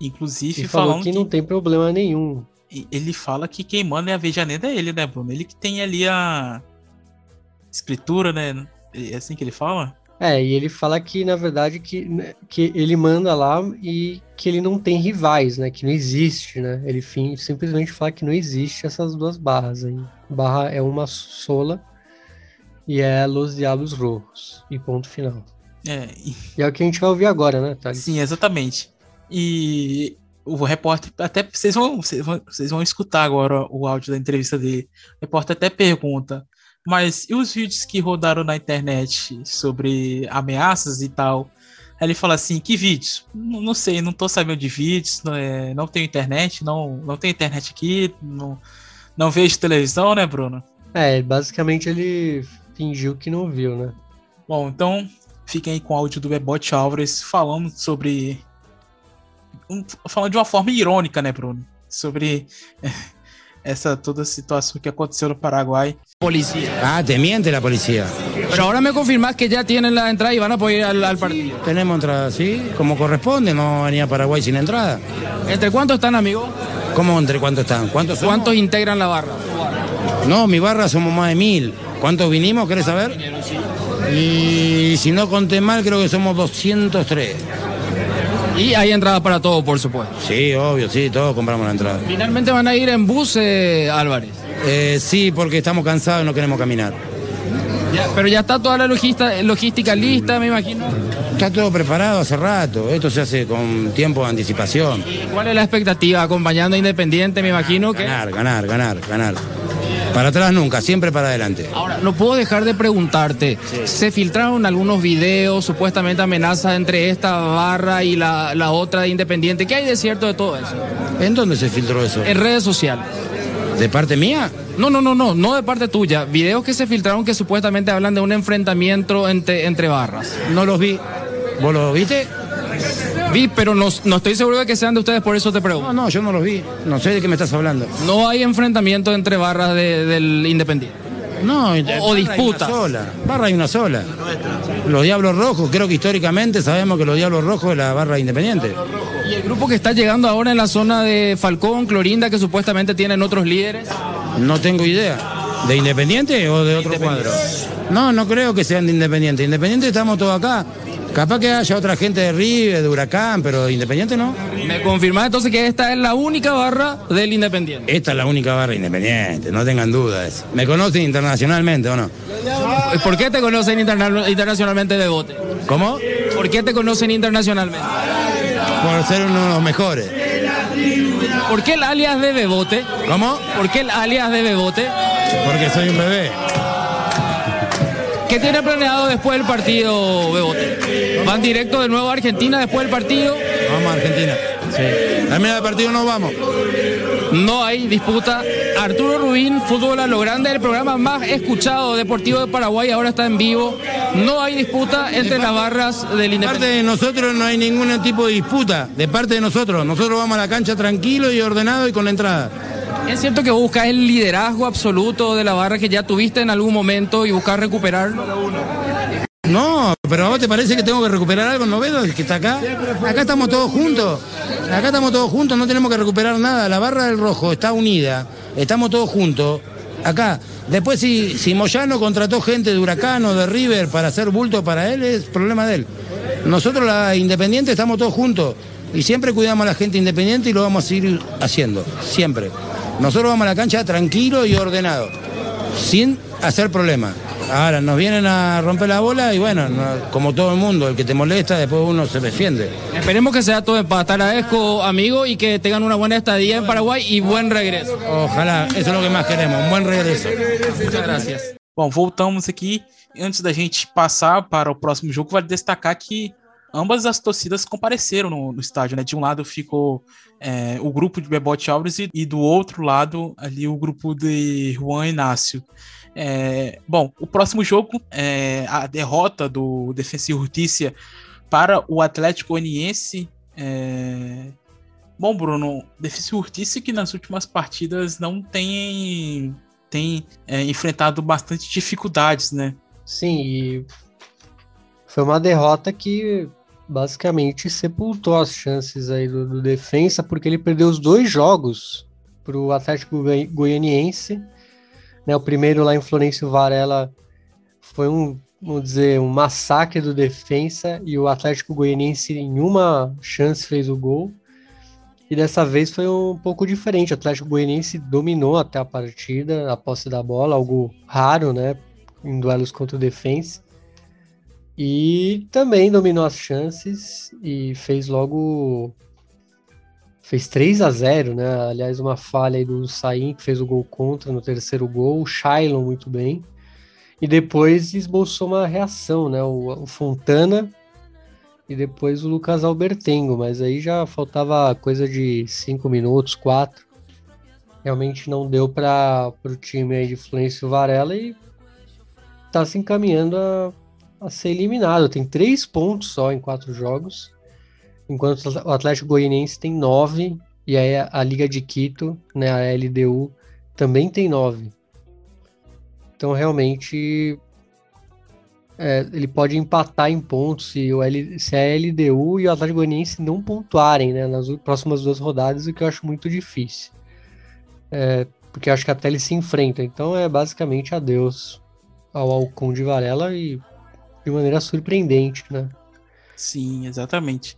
S2: Inclusive,
S3: e falou que, que, não tem problema nenhum.
S2: Ele fala que quem manda é a Avejaneda é ele, né, Bruno? Ele que tem ali a escritura, né? É assim que ele fala?
S3: É, e ele fala que, na verdade, que, né, que ele manda lá e que ele não tem rivais, né? Que não existe, né? Ele fim, simplesmente fala que não existe essas duas barras aí. Barra é uma sola e é Los Diablos Rojos. E ponto final.
S2: É,
S3: e... e é o que a gente vai ouvir agora, né, Thales?
S2: Sim, exatamente. E o repórter, até vocês vão, vocês vão, vocês vão escutar agora o áudio da entrevista dele. O repórter até pergunta mas e os vídeos que rodaram na internet sobre ameaças e tal? Aí ele fala assim, que vídeos? Não, não sei, não tô sabendo de vídeos, não, é, não tenho internet, não, não tenho internet aqui, não, não vejo televisão, né, Bruno?
S3: É, basicamente ele fingiu que não viu, né?
S2: Bom, então fiquem aí com o áudio do Bebote Álvares falando sobre. Um, falando de uma forma irônica, né, Bruno? Sobre esa toda situación que aconteció en Paraguay.
S8: Policía.
S9: Ah, te miente la policía.
S8: Pero ahora me confirmas que ya tienen la entrada y van a poder ir al, partido.
S9: Tenemos entrada, sí, como corresponde, no venía a Paraguay sin entrada.
S8: ¿Entre cuántos están, amigos?
S9: ¿Cómo entre cuántos están? ¿Cuántos,
S8: ¿Cuántos integran la barra?
S9: No, mi barra somos más de mil. ¿Cuántos vinimos, querés saber? Y si no conté mal, creo que somos 203.
S8: Y hay entradas para todo, por supuesto.
S9: Sí, obvio, sí, todos compramos la entrada.
S8: Finalmente van a ir en bus, eh, Álvarez.
S9: Eh, sí, porque estamos cansados y no queremos caminar.
S8: pero ya está toda la logística, logística lista, me imagino.
S9: Está todo preparado hace rato. Esto se hace con tiempo de anticipación.
S8: ¿Cuál es la expectativa? Acompañando a Independiente, me imagino que.
S9: Ganar, ganar, ganar, ganar. Para atrás nunca, siempre para adelante.
S8: Ahora, no puedo dejar de preguntarte, se filtraron algunos videos, supuestamente amenazas entre esta barra y la, la otra de Independiente. ¿Qué hay de cierto de todo eso?
S9: ¿En dónde se filtró eso?
S8: En redes sociales.
S9: ¿De parte mía?
S8: No, no, no, no, no de parte tuya. Videos que se filtraron que supuestamente hablan de un enfrentamiento entre, entre barras.
S9: No los vi. ¿Vos los viste?
S8: Vi, pero no, no, estoy seguro de que sean de ustedes, por eso te pregunto.
S9: No, no, yo no los vi. No sé de qué me estás hablando.
S8: No hay enfrentamiento entre barras del Independiente.
S9: No,
S8: o, disputa.
S9: sola. Barra hay una sola. Los Diablos Rojos, creo que históricamente sabemos que los Diablos Rojos es la barra independiente.
S8: ¿Y el grupo que está llegando ahora en la zona de Falcón, Clorinda, que supuestamente tienen otros líderes?
S9: No tengo idea. ¿De Independiente o de otro cuadro? No, no creo que sean de Independiente. Independiente estamos todos acá. Capaz que haya otra gente de River, de Huracán, pero Independiente no.
S8: ¿Me confirmás entonces que esta es la única barra del Independiente?
S9: Esta es la única barra Independiente, no tengan dudas. ¿Me conocen internacionalmente o no?
S8: ¿Por qué te conocen internacionalmente de bote?
S9: ¿Cómo?
S8: ¿Por qué te conocen internacionalmente?
S9: Por ser uno de los mejores.
S8: ¿Por qué el alias de Bebote?
S9: ¿Cómo?
S8: ¿Por qué el alias de Bebote?
S9: Porque soy un bebé.
S8: ¿Qué tiene planeado después del partido, Bebote? ¿Van directo de nuevo a Argentina después del partido?
S9: Vamos a Argentina. Sí. A del partido no vamos.
S8: No hay disputa. Arturo Rubín, Fútbol a lo Grande, el programa más escuchado deportivo de Paraguay, ahora está en vivo. No hay disputa entre las barras del Independiente.
S9: De parte de nosotros no hay ningún tipo de disputa. De parte de nosotros. Nosotros vamos a la cancha tranquilo y ordenado y con la entrada.
S8: ¿Es cierto que buscas el liderazgo absoluto de la barra que ya tuviste en algún momento y buscar recuperarlo?
S9: No, pero a vos te parece que tengo que recuperar algo, ¿no ves que está acá? Acá estamos todos juntos. Acá estamos todos juntos, no tenemos que recuperar nada. La barra del rojo está unida, estamos todos juntos. Acá. Después, si, si Moyano contrató gente de Huracán o de River para hacer bulto para él, es problema de él. Nosotros, la Independiente, estamos todos juntos. Y siempre cuidamos a la gente independiente y lo vamos a seguir haciendo. Siempre. Nosotros vamos a la cancha tranquilo y ordenado, sin hacer problemas. Ahora nos vienen a romper la bola y bueno, como todo el mundo, el que te molesta, después uno se defiende.
S8: Esperemos que sea todo en paz. Te agradezco, amigo, y que tengan una buena estadía en Paraguay y buen regreso.
S9: Ojalá, eso es lo que más queremos, un buen regreso.
S8: Muchas gracias.
S2: Bom, voltamos aqui. Antes da gente passar para o próximo jogo, vale destacar que ambas as torcidas compareceram no, no estádio, né? De um lado ficou é, o grupo de Bebote Alves e, e, do outro lado ali o grupo de Juan Inácio. É, bom, o próximo jogo é a derrota do Defensa e Justiça para o Atlético Goianiense. É... Bom, Bruno, Defensa e Justiça que nas últimas partidas não tem, tem é, enfrentado bastante dificuldades, né?
S3: Sim, e foi uma derrota que basicamente sepultou as chances aí do, do defensa, porque ele perdeu os dois jogos para o Atlético Goianiense. Né, o primeiro lá em Florencio Varela foi um, vamos dizer, um massacre do defensa e o Atlético Goianiense em uma chance fez o gol. E dessa vez foi um pouco diferente. O Atlético Goianiense dominou até a partida, a posse da bola, algo raro, né, em duelos contra o defensa. E também dominou as chances e fez logo. Fez 3 a 0 né? Aliás, uma falha aí do Sain, que fez o gol contra no terceiro gol. O Shailon muito bem. E depois esboçou uma reação, né? O, o Fontana e depois o Lucas Albertengo. Mas aí já faltava coisa de 5 minutos, 4. Realmente não deu para o time aí de Florencio Varela e tá se encaminhando a a ser eliminado. Tem três pontos só em quatro jogos, enquanto o Atlético Goianiense tem nove, e aí a, Liga de Quito, né, a LDU, também tem nove. Então, realmente, é, ele pode empatar em pontos se, o L, se a LDU e o Atlético Goianiense não pontuarem né, nas próximas duas rodadas, o que eu acho muito difícil. É, porque acho que até eles se enfrentam. Então, é basicamente adeus ao Alcon de Varela e de maneira surpreendente, né?
S2: Sim, exatamente.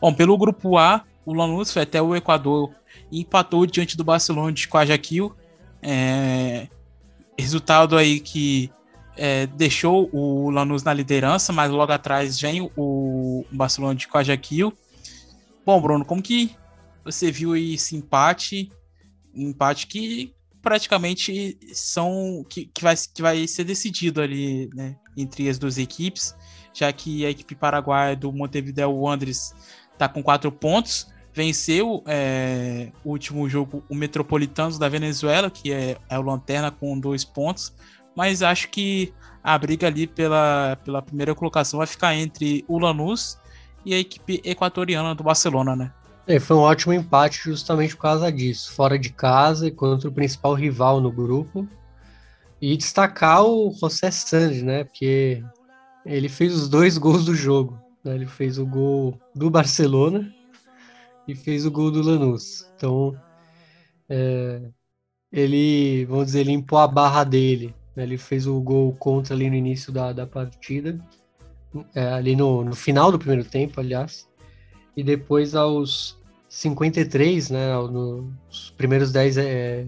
S2: Bom, pelo grupo A, o Lanús foi até o Equador e empatou diante do Barcelona de Guayaquil. É... Resultado aí que é, deixou o Lanús na liderança, mas logo atrás vem o Barcelona de Guayaquil. Bom, Bruno, como que você viu esse empate? Um empate que praticamente são que, que, vai, que vai ser decidido ali, né? entre as duas equipes, já que a equipe paraguaia do Montevideo Wanderers está com quatro pontos, venceu é, o último jogo o Metropolitanos da Venezuela, que é, é o Lanterna com dois pontos, mas acho que a briga ali pela, pela primeira colocação vai ficar entre o Lanús e a equipe equatoriana do Barcelona, né?
S3: É, foi um ótimo empate justamente por causa disso, fora de casa e contra o principal rival no grupo. E destacar o José Sanz, né? Porque ele fez os dois gols do jogo. Né? Ele fez o gol do Barcelona e fez o gol do Lanús. Então, é, ele, vamos dizer, limpou a barra dele. Né? Ele fez o gol contra ali no início da, da partida, é, ali no, no final do primeiro tempo, aliás. E depois, aos 53, né? Nos primeiros 10, é,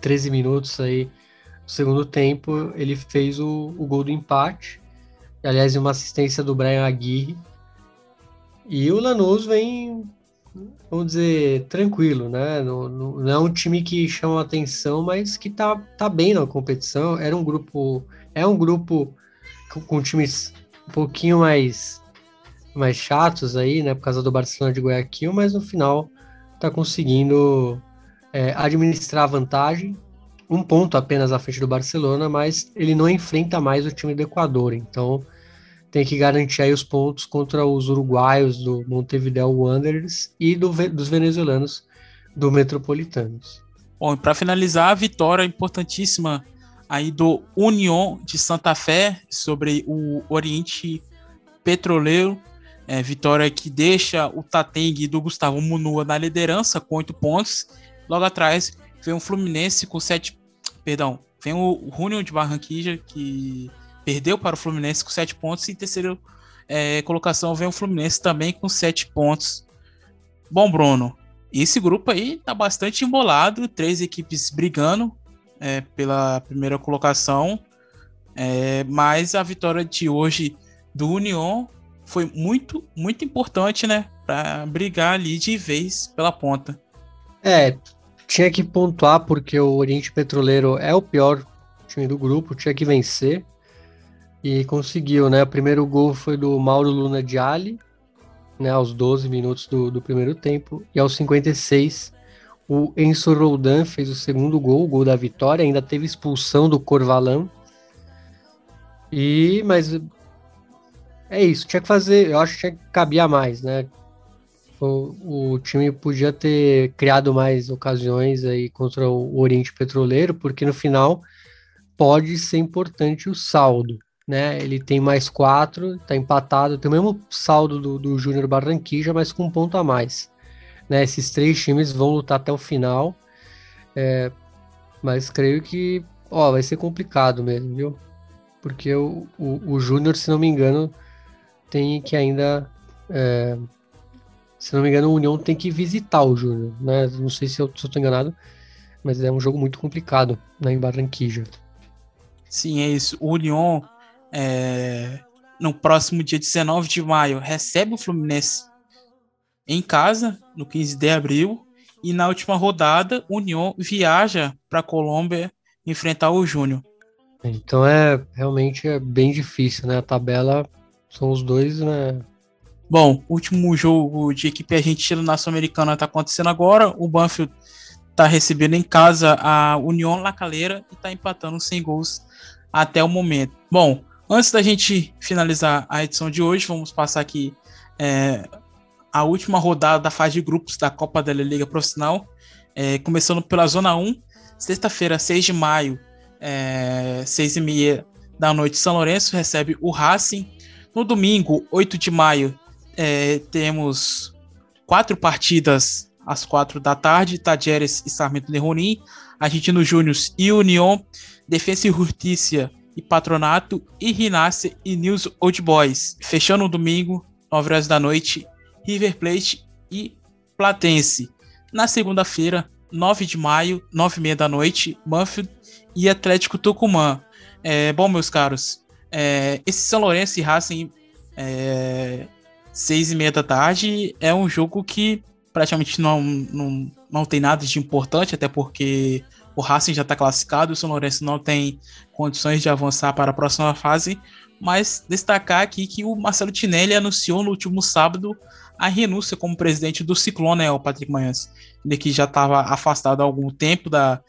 S3: 13 minutos aí no segundo tempo, ele fez o, o gol do empate. Aliás, uma assistência do Brian Aguirre. E o Lanús vem, vamos dizer, tranquilo, né? Não, não, é um time que chama atenção, mas que tá, tá bem na competição. Era um grupo. É um grupo com, com times um pouquinho mais, mais chatos aí, né? Por causa do Barcelona de Guayaquil, mas no final tá conseguindo é, administrar a vantagem um ponto apenas à frente do Barcelona, mas ele não enfrenta mais o time do Equador, então tem que garantir aí os pontos contra os uruguaios do Montevideo Wanderers e do, dos venezuelanos do Metropolitanos.
S2: Bom, para finalizar, a vitória importantíssima aí do União de Santa Fé sobre o Oriente Petroleiro. É, vitória que deixa o Tatengue do Gustavo Munua na liderança com oito pontos. Logo atrás vem o Fluminense com sete Perdão, vem o Júnior de Barranquilla, que perdeu para o Fluminense com 7 pontos. E em terceira é, colocação vem o Fluminense também com 7 pontos. Bom, Bruno, esse grupo aí tá bastante embolado. Três equipes brigando é, pela primeira colocação. É, mas a vitória de hoje do União foi muito, muito importante, né? Para brigar ali de vez pela ponta.
S3: É, tinha que pontuar porque o Oriente Petroleiro é o pior time do grupo, tinha que vencer e conseguiu, né? O primeiro gol foi do Mauro Luna de Ali, né, aos 12 minutos do, do primeiro tempo, e aos 56 o Enzo Roldan fez o segundo gol, o gol da vitória, ainda teve expulsão do Corvalan. E mas é isso, tinha que fazer, eu acho que tinha que cabia mais, né? O, o time podia ter criado mais ocasiões aí contra o Oriente Petroleiro, porque no final pode ser importante o saldo né? Ele tem mais quatro, tá empatado, tem o mesmo saldo do, do Júnior Barranquilla, mas com um ponto a mais. Né? Esses três times vão lutar até o final, é, mas creio que ó, vai ser complicado mesmo, viu? Porque o, o, o Júnior, se não me engano, tem que ainda. É, se não me engano, o União tem que visitar o Júnior, né? Não sei se eu, tô enganado, mas é um jogo muito complicado né, em Barranquilla.
S2: Sim, é isso. O União é, no próximo dia 19 de maio, recebe o Fluminense em casa, no 15 de abril, e na última rodada, o União viaja para a Colômbia enfrentar o Júnior.
S3: Então é realmente é bem difícil, né? A tabela são os dois, né?
S2: Bom, último jogo de equipe argentina na Sul-Americana está acontecendo agora. O Banfield está recebendo em casa a União La Calera e está empatando sem gols até o momento. Bom, Antes da gente finalizar a edição de hoje, vamos passar aqui é, a última rodada da fase de grupos da Copa da Liga Profissional, é, começando pela Zona 1, sexta-feira, 6 de maio, é, 6 e meia da noite, São Lourenço recebe o Racing. No domingo, 8 de maio, é, temos quatro partidas às quatro da tarde, Tadjeres e Sarmento Leronim, Argentino Júnior e União, Defesa e Justiça e Patronato, e Rinasce e News Old Boys. Fechando o domingo, 9 horas da noite, River Plate e Platense. Na segunda-feira, 9 de maio, 9 e meia da noite, Banfield e Atlético Tucumã. É, bom, meus caros, é, esse São Lourenço e Racing, é, 6 e meia da tarde, é um jogo que praticamente não, não, não tem nada de importante, até porque o Racing já está classificado, o São Lourenço não tem condições de avançar para a próxima fase, mas destacar aqui que o Marcelo Tinelli anunciou no último sábado a renúncia como presidente do Ciclone, né, o Patrick Manhãs. Ele que já estava afastado há algum tempo da,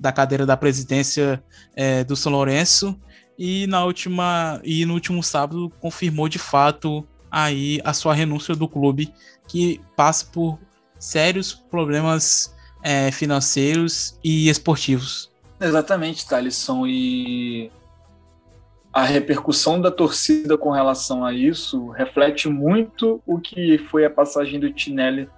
S2: da cadeira da presidência é, do São Lourenço e na última e no último sábado confirmou de fato aí a sua renúncia do clube que passa por sérios problemas é, financeiros e esportivos.
S4: Exatamente, Thalisson. E a repercussão da torcida com relação a isso reflete muito o que foi a passagem do Tinelli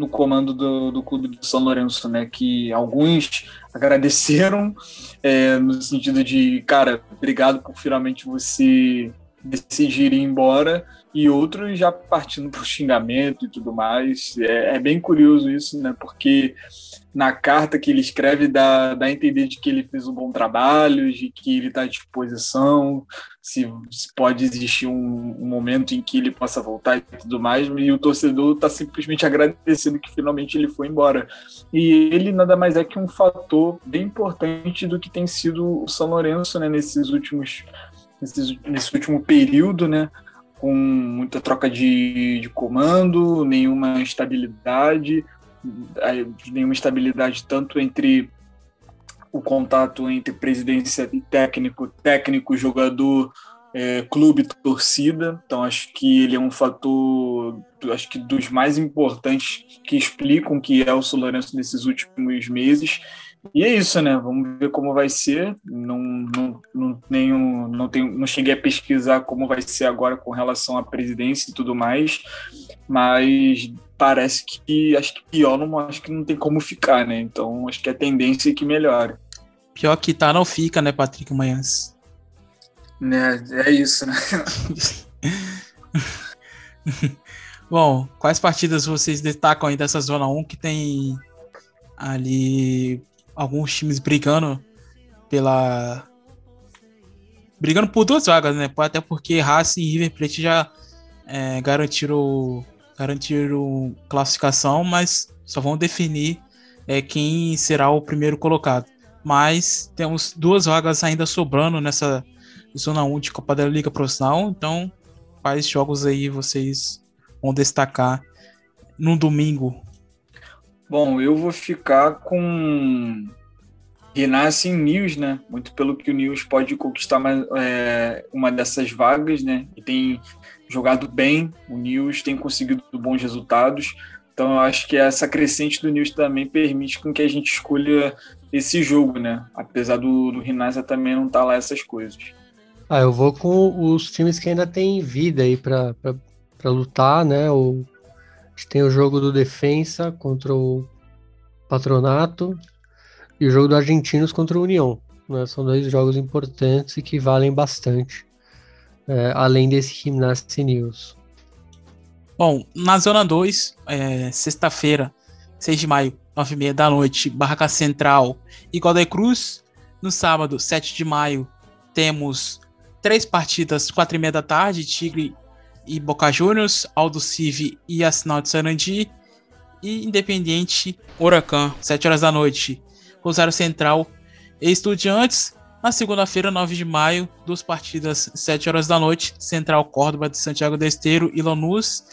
S4: no comando do, do clube do São Lourenço, né? Que alguns agradeceram é, no sentido de, cara, obrigado por finalmente você decidir ir embora e outros já partindo para o xingamento e tudo mais. É, é, bem curioso isso, né? Porque na carta que ele escreve dá, dá a entender de que ele fez um bom trabalho, de que ele está à disposição, se, se pode existir um, um, momento em que ele possa voltar e tudo mais, e o torcedor está simplesmente agradecendo que finalmente ele foi embora. E ele nada mais é que um fator bem importante do que tem sido o São Lourenço né, nesses últimos nesse, nesse último período, né? Com muita troca de, de comando, nenhuma estabilidade, nenhuma estabilidade tanto entre o contato entre presidência e técnico, técnico, jogador, é, clube, torcida. Então acho que ele é um fator, acho que dos mais importantes que explicam que é o São Lourenço nesses últimos meses e é isso, né? Vamos ver como vai ser. Não, não, não, tenho, não, tenho, não cheguei a pesquisar como vai ser agora com relação à presidência e tudo mais, mas parece que acho que pior não acho que não tem como ficar, né? Então acho que a tendência é que melhore.
S2: Pior que tá não fica, né, Patrick Manhãs?
S4: Né, é isso, né?
S2: Bom, quais partidas vocês destacam aí dessa zona 1 que tem ali alguns times brigando pela. brigando por duas vagas, né? Até porque Racing e River Plate já é, garantiram, garantiram classificação, mas só vão definir é, quem será o primeiro colocado. mas temos duas vagas ainda sobrando nessa Zona 1 de Copa da Liga Profissional, então quais jogos aí vocês vão destacar no domingo?
S4: Bom, eu vou ficar com Renasce News, né? Muito pelo que o News pode conquistar mais, é, uma dessas vagas, né? E tem jogado bem, o News tem conseguido bons resultados. Então, eu acho que essa crescente do News também permite com que a gente escolha esse jogo, né? Apesar do, do também não estar tá lá essas coisas.
S3: Ah, eu vou com os times que ainda têm vida aí para lutar, né? Gente tem o jogo do Defensa contra o Patronato e o jogo do Argentinos contra o União. Né? São dois jogos importantes e que valem bastante, é, além desse Gimnasia News.
S2: Bom, na Zona 2, é, sexta-feira, 6 de maio, 9 e meia da noite, Barraca Central e Godoy Cruz. No sábado, 7 de maio, temos três partidas, quatro e meia da tarde, Tigre e Boca Juniors, Aldo Civi e Assinal de Sarandi, e Independiente Huracan, 7 horas da noite, Rosário Central e Estudiantes, na segunda-feira, 9 de maio, duas partidas, 7 horas da noite, Central Córdoba de Santiago do Esteiro e Lanús,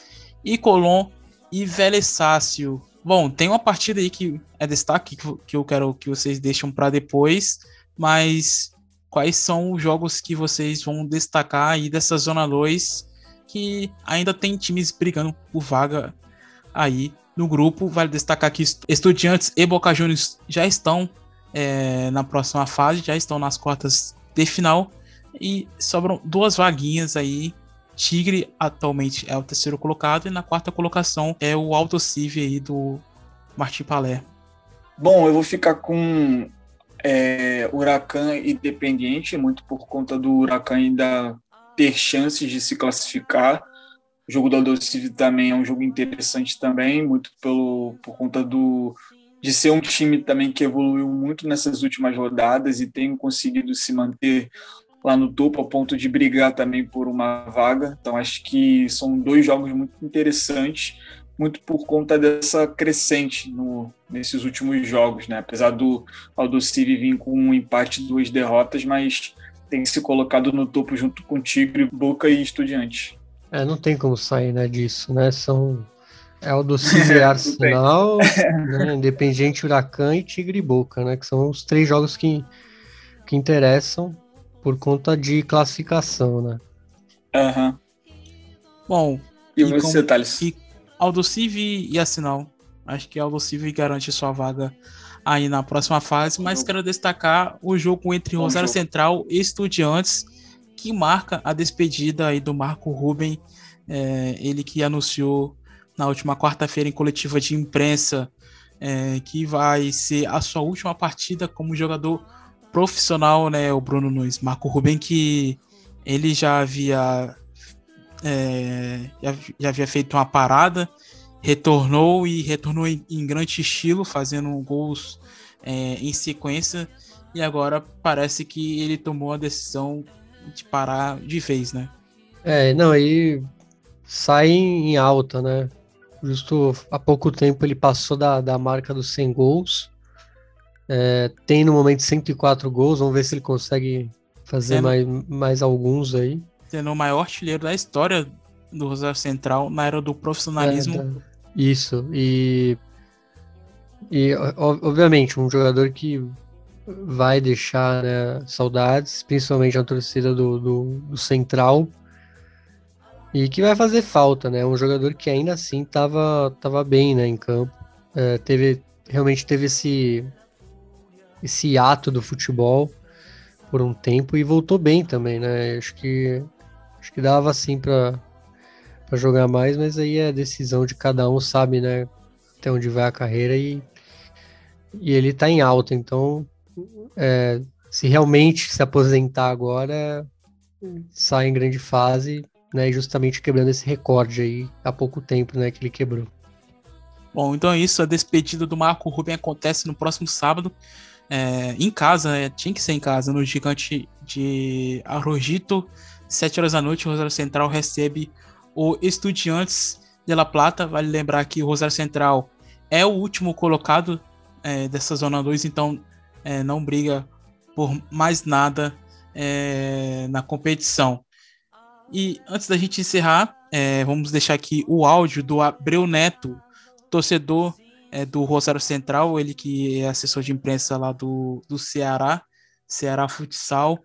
S2: e Colón e Vélez Sácio. Bom, tem uma partida aí que é destaque que eu quero que vocês deixem para depois, mas quais são os jogos que vocês vão destacar aí dessa Zona 2 que ainda tem times brigando por vaga aí no grupo. Vale destacar que Estudiantes e Boca Juniors já estão é, na próxima fase, já estão nas quartas de final e sobram duas vaguinhas aí. Tigre atualmente é o terceiro colocado e na quarta colocação é o Alto Civi aí do Martim Palé.
S4: Bom, eu vou ficar com é, Huracan Independiente, muito por conta do Huracan ainda ter chances de se classificar. O jogo do Aldocive também é um jogo interessante também, muito pelo, por conta do, de ser um time também que evoluiu muito nessas últimas rodadas e tem conseguido se manter lá no topo, ao ponto de brigar também por uma vaga. Então, acho que são dois jogos muito interessantes muito por conta dessa crescente no, nesses últimos jogos, né? Apesar do Aldociri vir com um empate duas derrotas, mas tem se colocado no topo junto com Tigre, Boca e Estudiantes.
S3: É, não tem como sair né, disso, né? São é Aldociri Arsenal, né, Independiente Huracan e Tigre e Boca, né? Que são os três jogos que, que interessam por conta de classificação, né?
S4: Aham. Uhum.
S2: Bom,
S4: e, e você, como, Thales?
S2: E Aldocive e Assinal. Acho que Aldocive garante sua vaga aí na próxima fase, mas quero destacar o jogo entre Rosário Central e Estudiantes, que marca a despedida aí do Marco Ruben, é, ele que anunciou na última quarta-feira em coletiva de imprensa é, que vai ser a sua última partida como jogador profissional, né, o Bruno Nunes. Marco Ruben que ele já havia é, já, já, havia feito uma parada, retornou e retornou em, em grande estilo, fazendo gols é, em sequência, e agora parece que ele tomou a decisão de parar de vez, né?
S3: É, não, aí sai em alta, né? Justo há pouco tempo ele passou da, da marca dos 100 gols. É, tem no momento 104 gols, vamos ver se ele consegue fazer é, mais, mais alguns aí
S2: sendo o maior artilheiro da história do Rosário Central na era do profissionalismo.
S3: Isso, e, e obviamente um jogador que vai deixar né, saudades, principalmente a torcida do, do, do, Central, e que vai fazer falta, né? Um jogador que ainda assim estava tava bem né, em campo, é, teve realmente teve esse esse ato do futebol por um tempo e voltou bem também, né? Acho que Acho que dava sim para jogar mais, mas aí é decisão de cada um, sabe, né? Até onde vai a carreira e, e ele tá em alta, então é, se realmente se aposentar agora, sai em grande fase, né? Justamente quebrando esse recorde aí há pouco tempo, né? Que ele quebrou.
S2: Bom, então é isso. A despedida do Marco Ruben acontece no próximo sábado. É, em casa, é, tinha que ser em casa, no gigante de Arrojito. 7 horas da noite, o Rosário Central recebe o Estudiantes de La Plata. Vale lembrar que o Rosário Central é o último colocado é, dessa Zona 2, então é, não briga por mais nada é, na competição. E antes da gente encerrar, é, vamos deixar aqui o áudio do Abreu Neto, torcedor é, do Rosário Central, ele que é assessor de imprensa lá do, do Ceará, Ceará Futsal.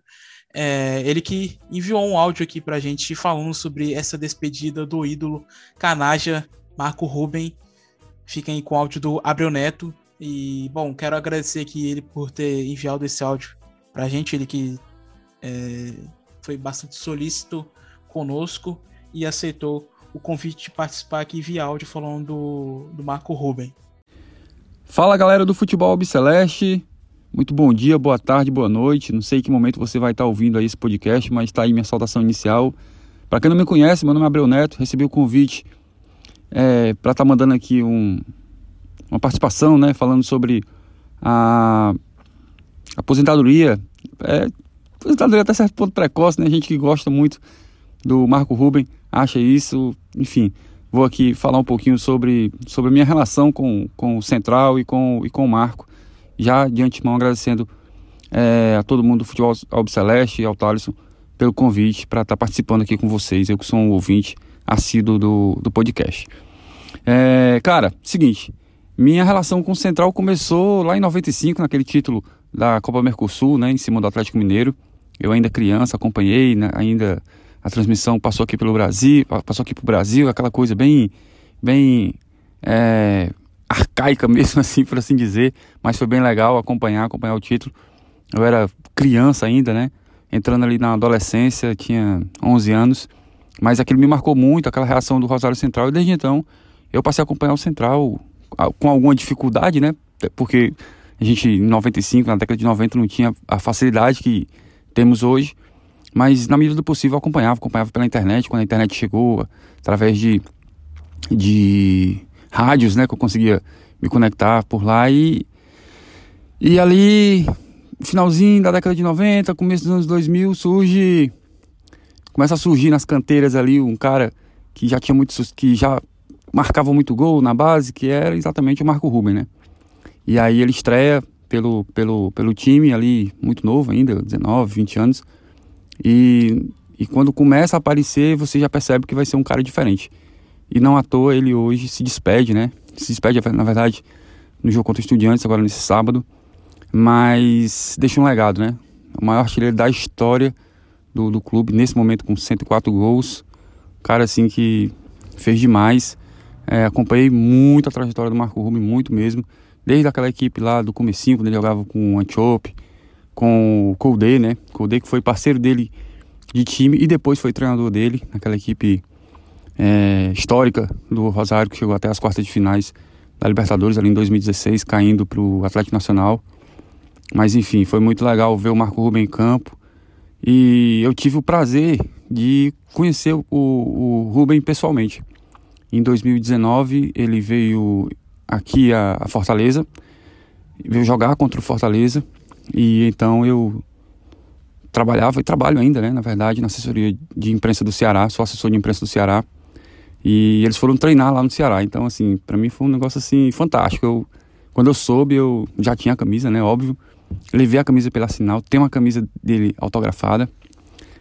S2: É, ele que enviou um áudio aqui para a gente falando sobre essa despedida do ídolo canaja Marco Ruben. Fiquem com o áudio do Abreu Neto. E, bom, quero agradecer aqui ele por ter enviado esse áudio para a gente. Ele que é, foi bastante solícito conosco e aceitou o convite de participar aqui via áudio falando do, do Marco Ruben.
S10: Fala galera do Futebol Albiceleste, muito bom dia, boa tarde, boa noite. Não sei que momento você vai estar ouvindo aí esse podcast, mas está aí minha saudação inicial. Para quem não me conhece, meu nome é Abreu Neto, recebi o convite é, para estar tá mandando aqui um, uma participação, né, falando sobre a aposentadoria. É, aposentadoria até certo ponto precoce, né? A gente que gosta muito do Marco Ruben acha isso, enfim. Vou aqui falar um pouquinho sobre, sobre a minha relação com, com o Central e com, e com o Marco. Já de antemão agradecendo é, a todo mundo do Futebol Albiceleste e ao Thaleson pelo convite para estar tá participando aqui com vocês. Eu que sou um ouvinte assíduo do, do podcast. É, cara, seguinte, minha relação com o Central começou lá em 95, naquele título da Copa Mercosul, né, em cima do Atlético Mineiro. Eu ainda criança acompanhei, né, ainda a transmissão passou aqui pelo Brasil, passou aqui para o Brasil, aquela coisa bem, bem é, arcaica mesmo assim, por assim dizer, mas foi bem legal acompanhar, acompanhar o título. Eu era criança ainda, né? Entrando ali na adolescência, tinha 11 anos, mas aquilo me marcou muito, aquela reação do Rosário Central, e desde então eu passei a acompanhar o Central com alguma dificuldade, né? Porque a gente em 95, na década de 90, não tinha a facilidade que temos hoje, mas na medida do possível eu acompanhava, acompanhava pela internet, quando a internet chegou, através de, de rádios, né, que eu conseguia me conectar por lá e, e ali, finalzinho da década de 90, começo dos anos 2000, surge, começa a surgir nas canteiras ali um cara que já tinha muitos, que já marcava muito gol na base, que era exatamente o Marco Ruben, né? E aí ele estreia pelo, pelo, pelo time ali, muito novo ainda, 19, 20 anos, e, e quando começa a aparecer, você já percebe que vai ser um cara diferente. E não à toa ele hoje se despede, né? Se despede, na verdade, no jogo contra o Estudiantes, agora nesse sábado. Mas deixa um legado, né? O maior artilheiro da história do, do clube, nesse momento com 104 gols. Cara assim que fez demais. É, acompanhei muito a trajetória do Marco Rubem, muito mesmo. Desde aquela equipe lá do comecinho, quando ele jogava com o Antiope, com o Colde, né? Colde que foi parceiro dele de time e depois foi treinador dele naquela equipe é, histórica do Rosário que chegou até as quartas de finais da Libertadores ali em 2016, caindo para o Atlético Nacional. Mas enfim, foi muito legal ver o Marco Rubem em campo e eu tive o prazer de conhecer o, o Rubem pessoalmente. Em 2019 ele veio aqui a, a Fortaleza, veio jogar contra o Fortaleza e então eu trabalhava e trabalho ainda, né, na verdade, na assessoria de imprensa do Ceará, sou assessor de imprensa do Ceará. E eles foram treinar lá no Ceará. Então, assim, para mim foi um negócio assim fantástico. Eu, quando eu soube, eu já tinha a camisa, né, óbvio. Levei a camisa pela sinal, tem uma camisa dele autografada.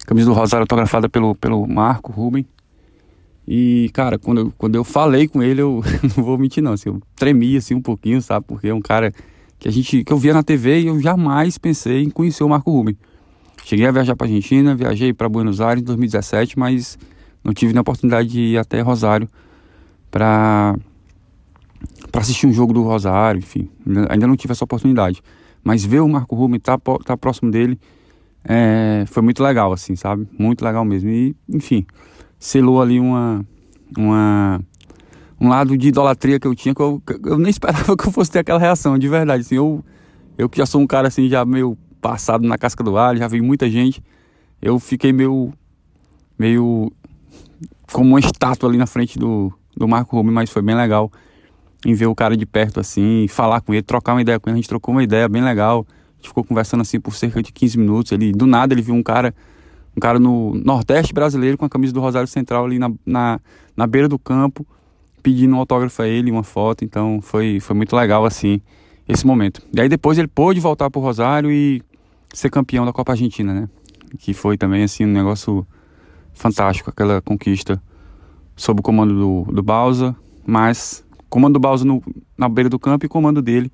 S10: Camisa do Rosário autografada pelo, pelo Marco Ruben. E, cara, quando eu, quando eu falei com ele, eu não vou mentir não, assim, eu tremi assim um pouquinho, sabe? Porque é um cara que a gente que eu via na TV e eu jamais pensei em conhecer o Marco Rubem. Cheguei a viajar para Argentina, viajei para Buenos Aires em 2017, mas não tive nem a oportunidade de ir até Rosário para para assistir um jogo do Rosário, enfim, ainda não tive essa oportunidade. Mas ver o Marco Rubem estar tá, tá próximo dele é, foi muito legal, assim, sabe? Muito legal mesmo. E, enfim, selou ali uma, uma um lado de idolatria que eu tinha, que eu, eu nem esperava que eu fosse ter aquela reação, de verdade. Assim, eu, eu que já sou um cara assim, já meio passado na casca do alho, já vi muita gente, eu fiquei meio, meio como uma estátua ali na frente do, do Marco Rubio, mas foi bem legal em ver o cara de perto assim, falar com ele, trocar uma ideia com ele. A gente trocou uma ideia bem legal. A gente ficou conversando assim por cerca de 15 minutos. Ele, do nada, ele viu um cara, um cara no Nordeste brasileiro com a camisa do Rosário Central ali na, na, na beira do campo pedindo um autógrafo a ele, uma foto, então foi, foi muito legal assim esse momento. E aí depois ele pôde voltar para o Rosário e ser campeão da Copa Argentina, né? Que foi também assim um negócio fantástico, aquela conquista sob o comando do, do Bausa, mas comando do Bausa no, na beira do campo e comando dele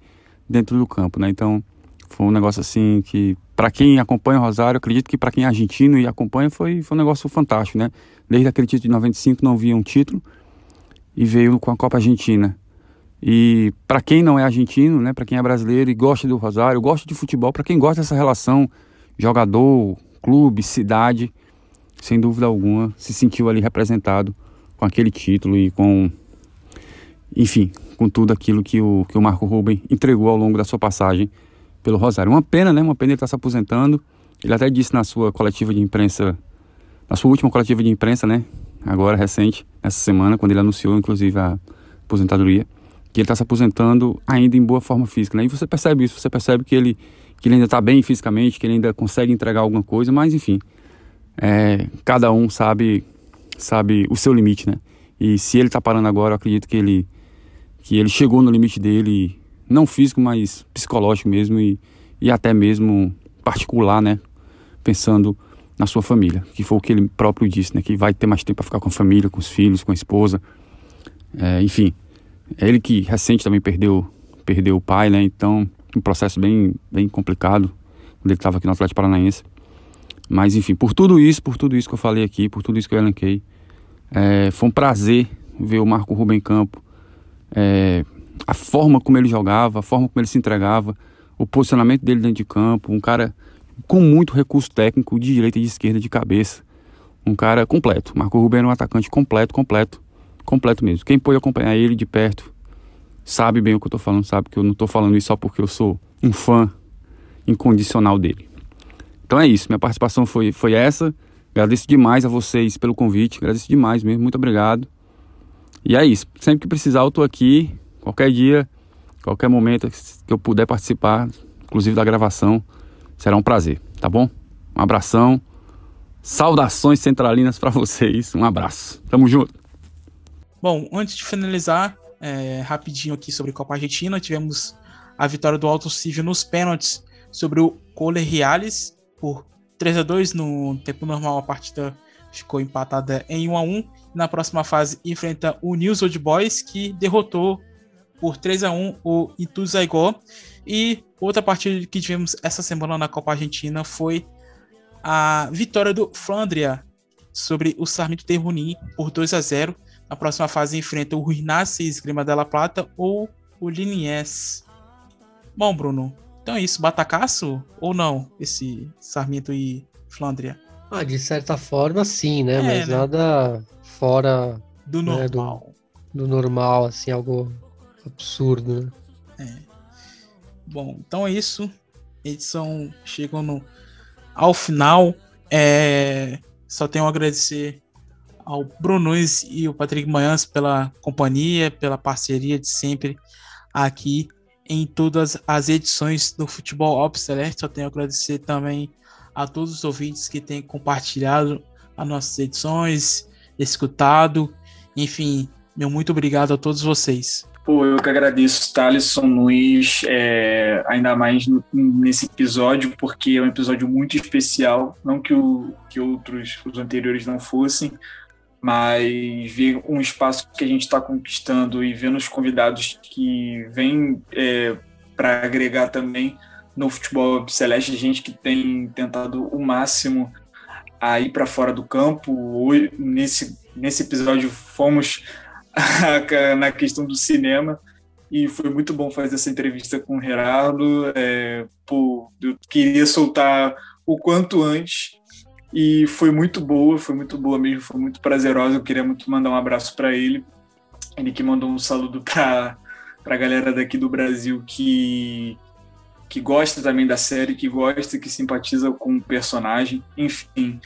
S10: dentro do campo, né? Então foi um negócio assim que para quem acompanha o Rosário, acredito que para quem é argentino e acompanha foi, foi um negócio fantástico, né? Desde aquele título de 95 não via um título e veio com a Copa Argentina. E para quem não é argentino, né, para quem é brasileiro e gosta do Rosário, gosta de futebol, para quem gosta dessa relação jogador, clube, cidade, sem dúvida alguma, se sentiu ali representado com aquele título e com, enfim, com tudo aquilo que o, que o Marco Ruben entregou ao longo da sua passagem pelo Rosário. Uma pena, né? Uma pena ele estar tá se aposentando. Ele até disse na sua coletiva de imprensa, na sua última coletiva de imprensa, né? Agora, recente, essa semana, quando ele anunciou, inclusive, a aposentadoria, que ele está se aposentando ainda em boa forma física, né? E você percebe isso, você percebe que ele, que ele ainda está bem fisicamente, que ele ainda consegue entregar alguma coisa, mas enfim, é, cada um sabe sabe o seu limite, né? E se ele tá parando agora, eu acredito que ele que ele chegou no limite dele, não físico, mas psicológico mesmo e, e até mesmo particular, né? Pensando na sua família, que foi o que ele próprio disse, né? Que vai ter mais tempo para ficar com a família, com os filhos, com a esposa, é, enfim. É ele que recente também perdeu perdeu o pai, né? Então um processo bem bem complicado quando ele estava aqui no Atlético Paranaense. Mas enfim, por tudo isso, por tudo isso que eu falei aqui, por tudo isso que eu elenquei, é, foi um prazer ver o Marco Rubem Campo, é, a forma como ele jogava, a forma como ele se entregava, o posicionamento dele dentro de campo, um cara com muito recurso técnico de direita e de esquerda de cabeça, um cara completo. Marco Rubem era um atacante completo, completo, completo mesmo. Quem pôde acompanhar ele de perto sabe bem o que eu estou falando, sabe que eu não estou falando isso só porque eu sou um fã incondicional dele. Então é isso, minha participação foi, foi essa. Agradeço demais a vocês pelo convite, agradeço demais mesmo, muito obrigado. E é isso, sempre que precisar eu tô aqui, qualquer dia, qualquer momento que eu puder participar, inclusive da gravação, será um prazer, tá bom? Um abração, saudações centralinas para vocês, um abraço, tamo junto.
S2: Bom, antes de finalizar, é, rapidinho aqui sobre Copa Argentina, tivemos a vitória do Alto Civil nos pênaltis sobre o Cole Reales por 3 a 2 no tempo normal. A partida ficou empatada em 1 a 1 na próxima fase enfrenta o News Old Boys que derrotou por 3 a 1 o Ituzaingó. E outra partida que tivemos essa semana na Copa Argentina foi a vitória do Flandria sobre o Sarmiento de Junín por 2 a 0 na próxima fase enfrenta o Ruinácia Esgrima da La Plata ou o Liniers. Bom, Bruno, então é isso, batacaço ou não, esse Sarmiento e Flandria?
S3: Ah, de certa forma sim, né? É, Mas né? nada fora
S2: do né, normal.
S3: Do, do, normal, assim, algo absurdo, né?
S2: É. Bom, então é isso. Edição chegando ao final. É... Só tenho a agradecer ao Brununes e o Patrick Manhãs pela companhia, pela parceria de sempre aqui em todas as edições do Futebol Ops Celeste. Só tenho a agradecer também a todos os ouvintes que têm compartilhado as nossas edições, escutado. Enfim, meu muito obrigado a todos vocês.
S4: Pô, eu que agradeço, Thaleson Luiz, é, ainda mais nesse episódio, porque é um episódio muito especial. Não que, o, que outros, os anteriores não fossem, mas ver um espaço que a gente está conquistando e vendo os convidados que vêm é, para agregar também no futebol celeste, gente que tem tentado o máximo a ir para fora do campo. Hoje, nesse, nesse episódio fomos na questão do cinema e foi muito bom fazer essa entrevista com o Gerardo. É, pô, eu queria soltar o quanto antes e foi muito boa, foi muito boa mesmo, foi muito prazerosa. Eu queria muito mandar um abraço para ele. Ele que mandou um saludo para a galera daqui do Brasil que, que gosta também da série, que gosta, que simpatiza com o personagem. Enfim,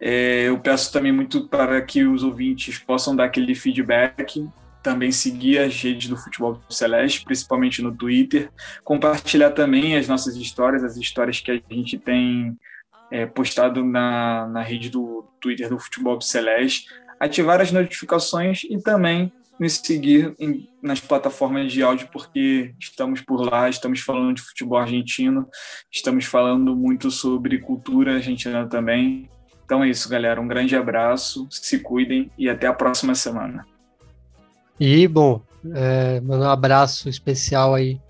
S4: é, eu peço também muito para que os ouvintes possam dar aquele feedback, também seguir as redes do Futebol Celeste, principalmente no Twitter, compartilhar também as nossas histórias, as histórias que a gente tem é, postado na, na rede do Twitter do Futebol Celeste, ativar as notificações e também nos seguir em, nas plataformas de áudio, porque estamos por lá, estamos falando de futebol argentino, estamos falando muito sobre cultura argentina também. Então é isso, galera. Um grande abraço, se cuidem e até a próxima semana.
S3: E, bom, é, mandar um abraço especial aí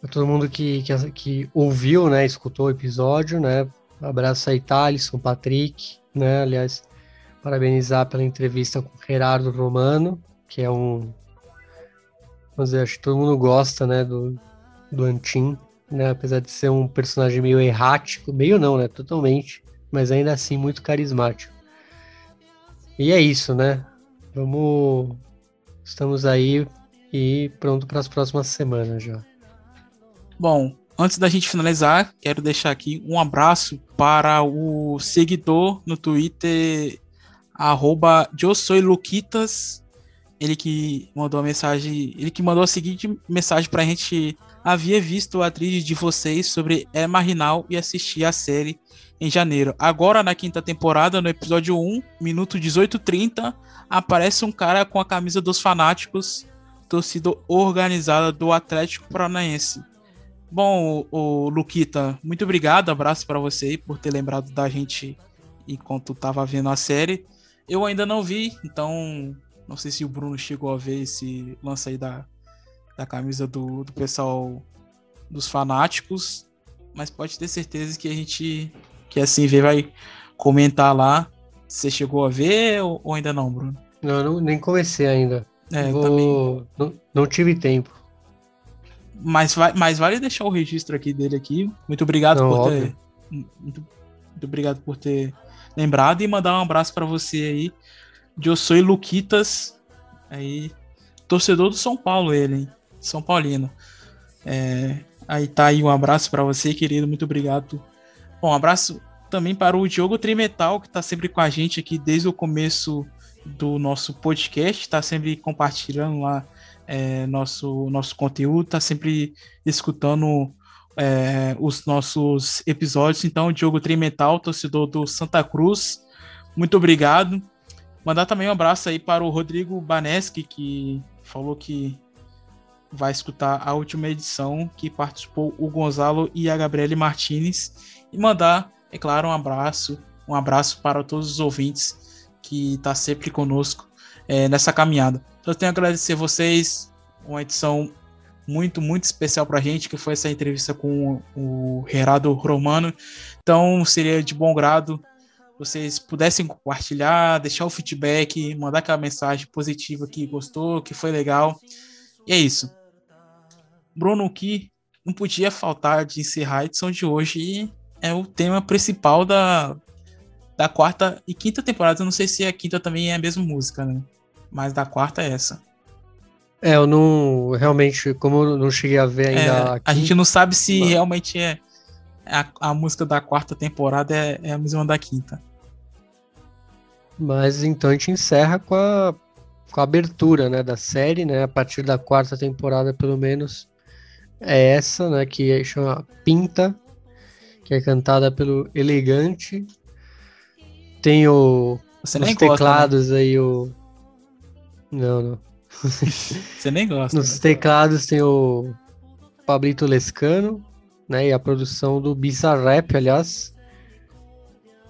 S3: para todo mundo que, que, que, ouviu, né, escutou o episódio, né, um abraço aí, Thalisson, Patrick, né, aliás, parabenizar pela entrevista com o Gerardo Romano, que é um, vamos dizer, acho que todo mundo gosta, né, do, do Antin, né, apesar de ser um personagem meio errático, meio não, né, totalmente, mas ainda assim muito carismático. E é isso, né, vamos, estamos aí e pronto para as próximas semanas já.
S2: Bom, antes da gente finalizar, quero deixar aqui um abraço para o seguidor no Twitter, arroba Luquitas, ele que mandou a mensagem, ele que mandou a seguinte mensagem para a gente havia visto a atriz de vocês sobre Emma Rinal e assisti a série em janeiro. Agora, na quinta temporada, no episódio 1, minuto 18:30, aparece um cara com a camisa dos fanáticos, torcida organizada do Atlético Paranaense. Bom, o, Luquita, muito obrigado, abraço para você aí por ter lembrado da gente enquanto tava vendo a série. Eu ainda não vi, então não sei se o Bruno chegou a ver esse lance aí da, da camisa do, do pessoal dos fanáticos, mas pode ter certeza que a gente, que assim vê, vai comentar lá. Você chegou a ver ou, ou ainda não, Bruno?
S3: Não, não, nem comecei ainda.
S2: É, Vou... também.
S3: Não, não tive tempo
S2: mas, vai, mas vale deixar o registro aqui dele aqui. Muito obrigado Não, por óbvio. ter. Muito, muito, obrigado por ter lembrado e mandar um abraço para você aí. Eu sou Luquitas, aí, torcedor do São Paulo, ele, hein? São Paulino. É, aí tá aí um abraço para você, querido. Muito obrigado. Bom, um abraço também para o Diogo Trimetal, que tá sempre com a gente aqui desde o começo do nosso podcast, tá sempre compartilhando lá é, nosso, nosso conteúdo, tá sempre escutando é, os nossos episódios. Então, Diogo Trimental, torcedor do Santa Cruz, muito obrigado. Mandar também um abraço aí para o Rodrigo Baneschi, que falou que vai escutar a última edição, que participou o Gonzalo e a Gabriele Martinez. E mandar, é claro, um abraço, um abraço para todos os ouvintes que está sempre conosco é, nessa caminhada. Eu tenho a agradecer vocês, uma edição muito, muito especial para a gente, que foi essa entrevista com o Gerardo Romano. Então, seria de bom grado vocês pudessem compartilhar, deixar o feedback, mandar aquela mensagem positiva que gostou, que foi legal. E é isso. Bruno, o que não podia faltar de encerrar a edição de hoje é o tema principal da, da quarta e quinta temporada. Eu não sei se a quinta também é a mesma música, né? Mas da quarta é essa.
S3: É, eu não. Realmente, como eu não cheguei a ver ainda. É,
S2: a gente não sabe se mas... realmente é. A, a, música da quarta temporada é, é, a mesma da quinta.
S3: Mas então a gente encerra com a, com a abertura né, da série, né? A partir da quarta temporada, pelo menos. É essa, né? Que chama Pinta, que é cantada pelo Elegante. Tem o. Os teclados gosta, né? aí, o não, não.
S2: Você nem gosta.
S3: Nos né? teclados tem o Pablito Lescano, né? E a produção do Bizarrap, aliás.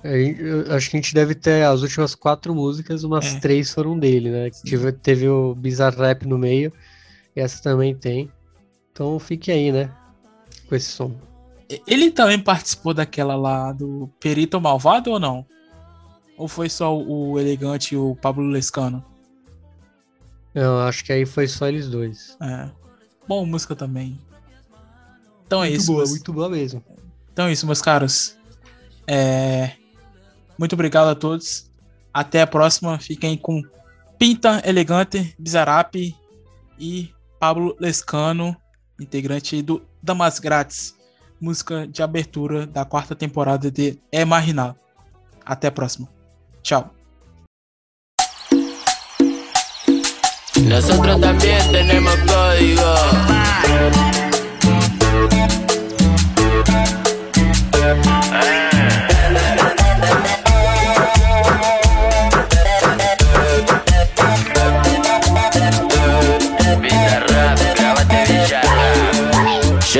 S3: Eu acho que a gente deve ter as últimas quatro músicas, umas é. três foram dele, né? Teve, teve o Bizarrap no meio, e essa também tem. Então fique aí, né? Com esse som.
S2: Ele também participou daquela lá do Perito Malvado ou não? Ou foi só o Elegante e o Pablo Lescano?
S3: Eu acho que aí foi só eles dois.
S2: É. Bom, música também. Então
S3: é
S2: muito
S3: é isso. Boa, meus... Muito boa mesmo.
S2: Então é isso, meus caros. É... Muito obrigado a todos. Até a próxima. Fiquem com Pinta Elegante, Bizarrap e Pablo Lescano, integrante do Damas Grátis, música de abertura da quarta temporada de É Marginal. Até a próxima. Tchau. Nosotros también tenemos código.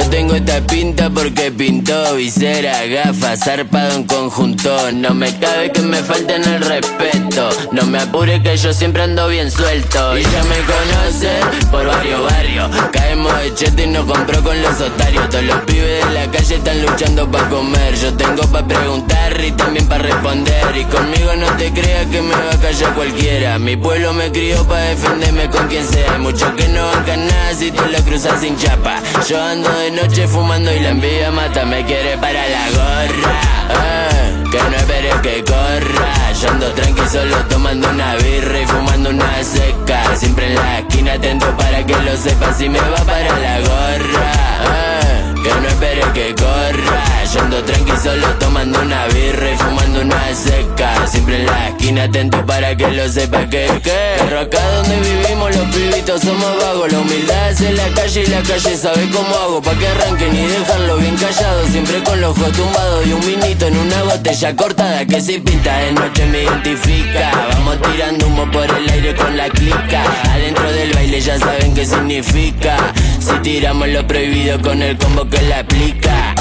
S11: Yo tengo esta pinta porque pintó visera, gafas, zarpado en conjunto. No me cabe que me falten el respeto. No me apure que yo siempre ando bien suelto. Y ya me conocen por varios barrios. Chete y nos compró con los otarios. Todos los pibes de la calle están luchando para comer. Yo tengo para preguntar y también para responder. Y conmigo no te creas que me va a callar cualquiera. Mi pueblo me crió para defenderme con quien sea. Hay muchos que no bancan nada si tú la cruzas sin chapa. Yo ando de noche fumando y la envidia mata, me quiere para la gorra. Eh, que no espere que corra. Yo ando tranqui solo tomando una birra y fumando una seca. Siempre en la esquina atento para que lo sepa si me va para la gorra. eh, que no espere que corra. Yo ando tranqui solo tomando una birra y fumando una seca. Siempre en la esquina atento para que lo sepa que que. Pero acá donde vivimos los pibitos somos vagos. La humildad es en la calle y la calle sabe cómo hago. Pa' que arranquen y dejarlo bien callado. Siempre con los ojos tumbados y un vinito en una botella cortada que si pinta de noche me identifica. Vamos tirando humo por el aire con la clica. Adentro del baile ya saben qué significa. Si tiramos lo prohibido con el combo que la aplica.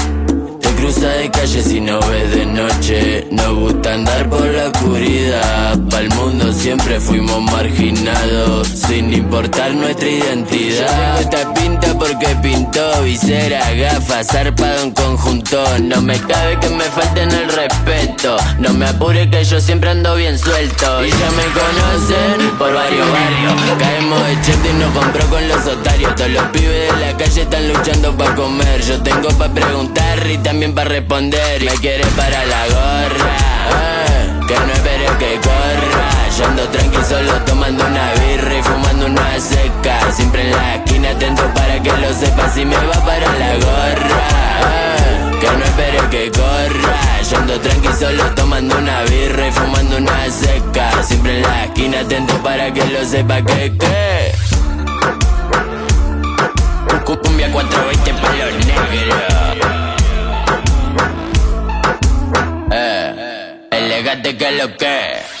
S11: Cruza de calle si no ves de noche. Nos gusta andar por la oscuridad. Pa'l mundo siempre fuimos marginados. Sin importar nuestra identidad. Yo esta pinta porque pintó visera, gafas, zarpado en conjunto. No me cabe que me falten el respeto. No me apure que yo siempre ando bien suelto. Y ya me conocen por varios barrios. Caemos de chete y nos compró con los otarios. Todos los pibes de la calle están luchando para comer. Yo tengo para preguntar y también para responder. Me quiere para la gorra. eh, que no espere que corra. Yo ando tranqui solo tomando una birra y fumando una seca. Siempre en la esquina atento para que lo sepa si me va para la gorra. eh, que no espere que corra. Yo ando tranqui solo tomando una birra y fumando una seca. Siempre en la esquina atento para que lo sepa que que. Cumbia 420 pa' los negros. Elegante que lo que.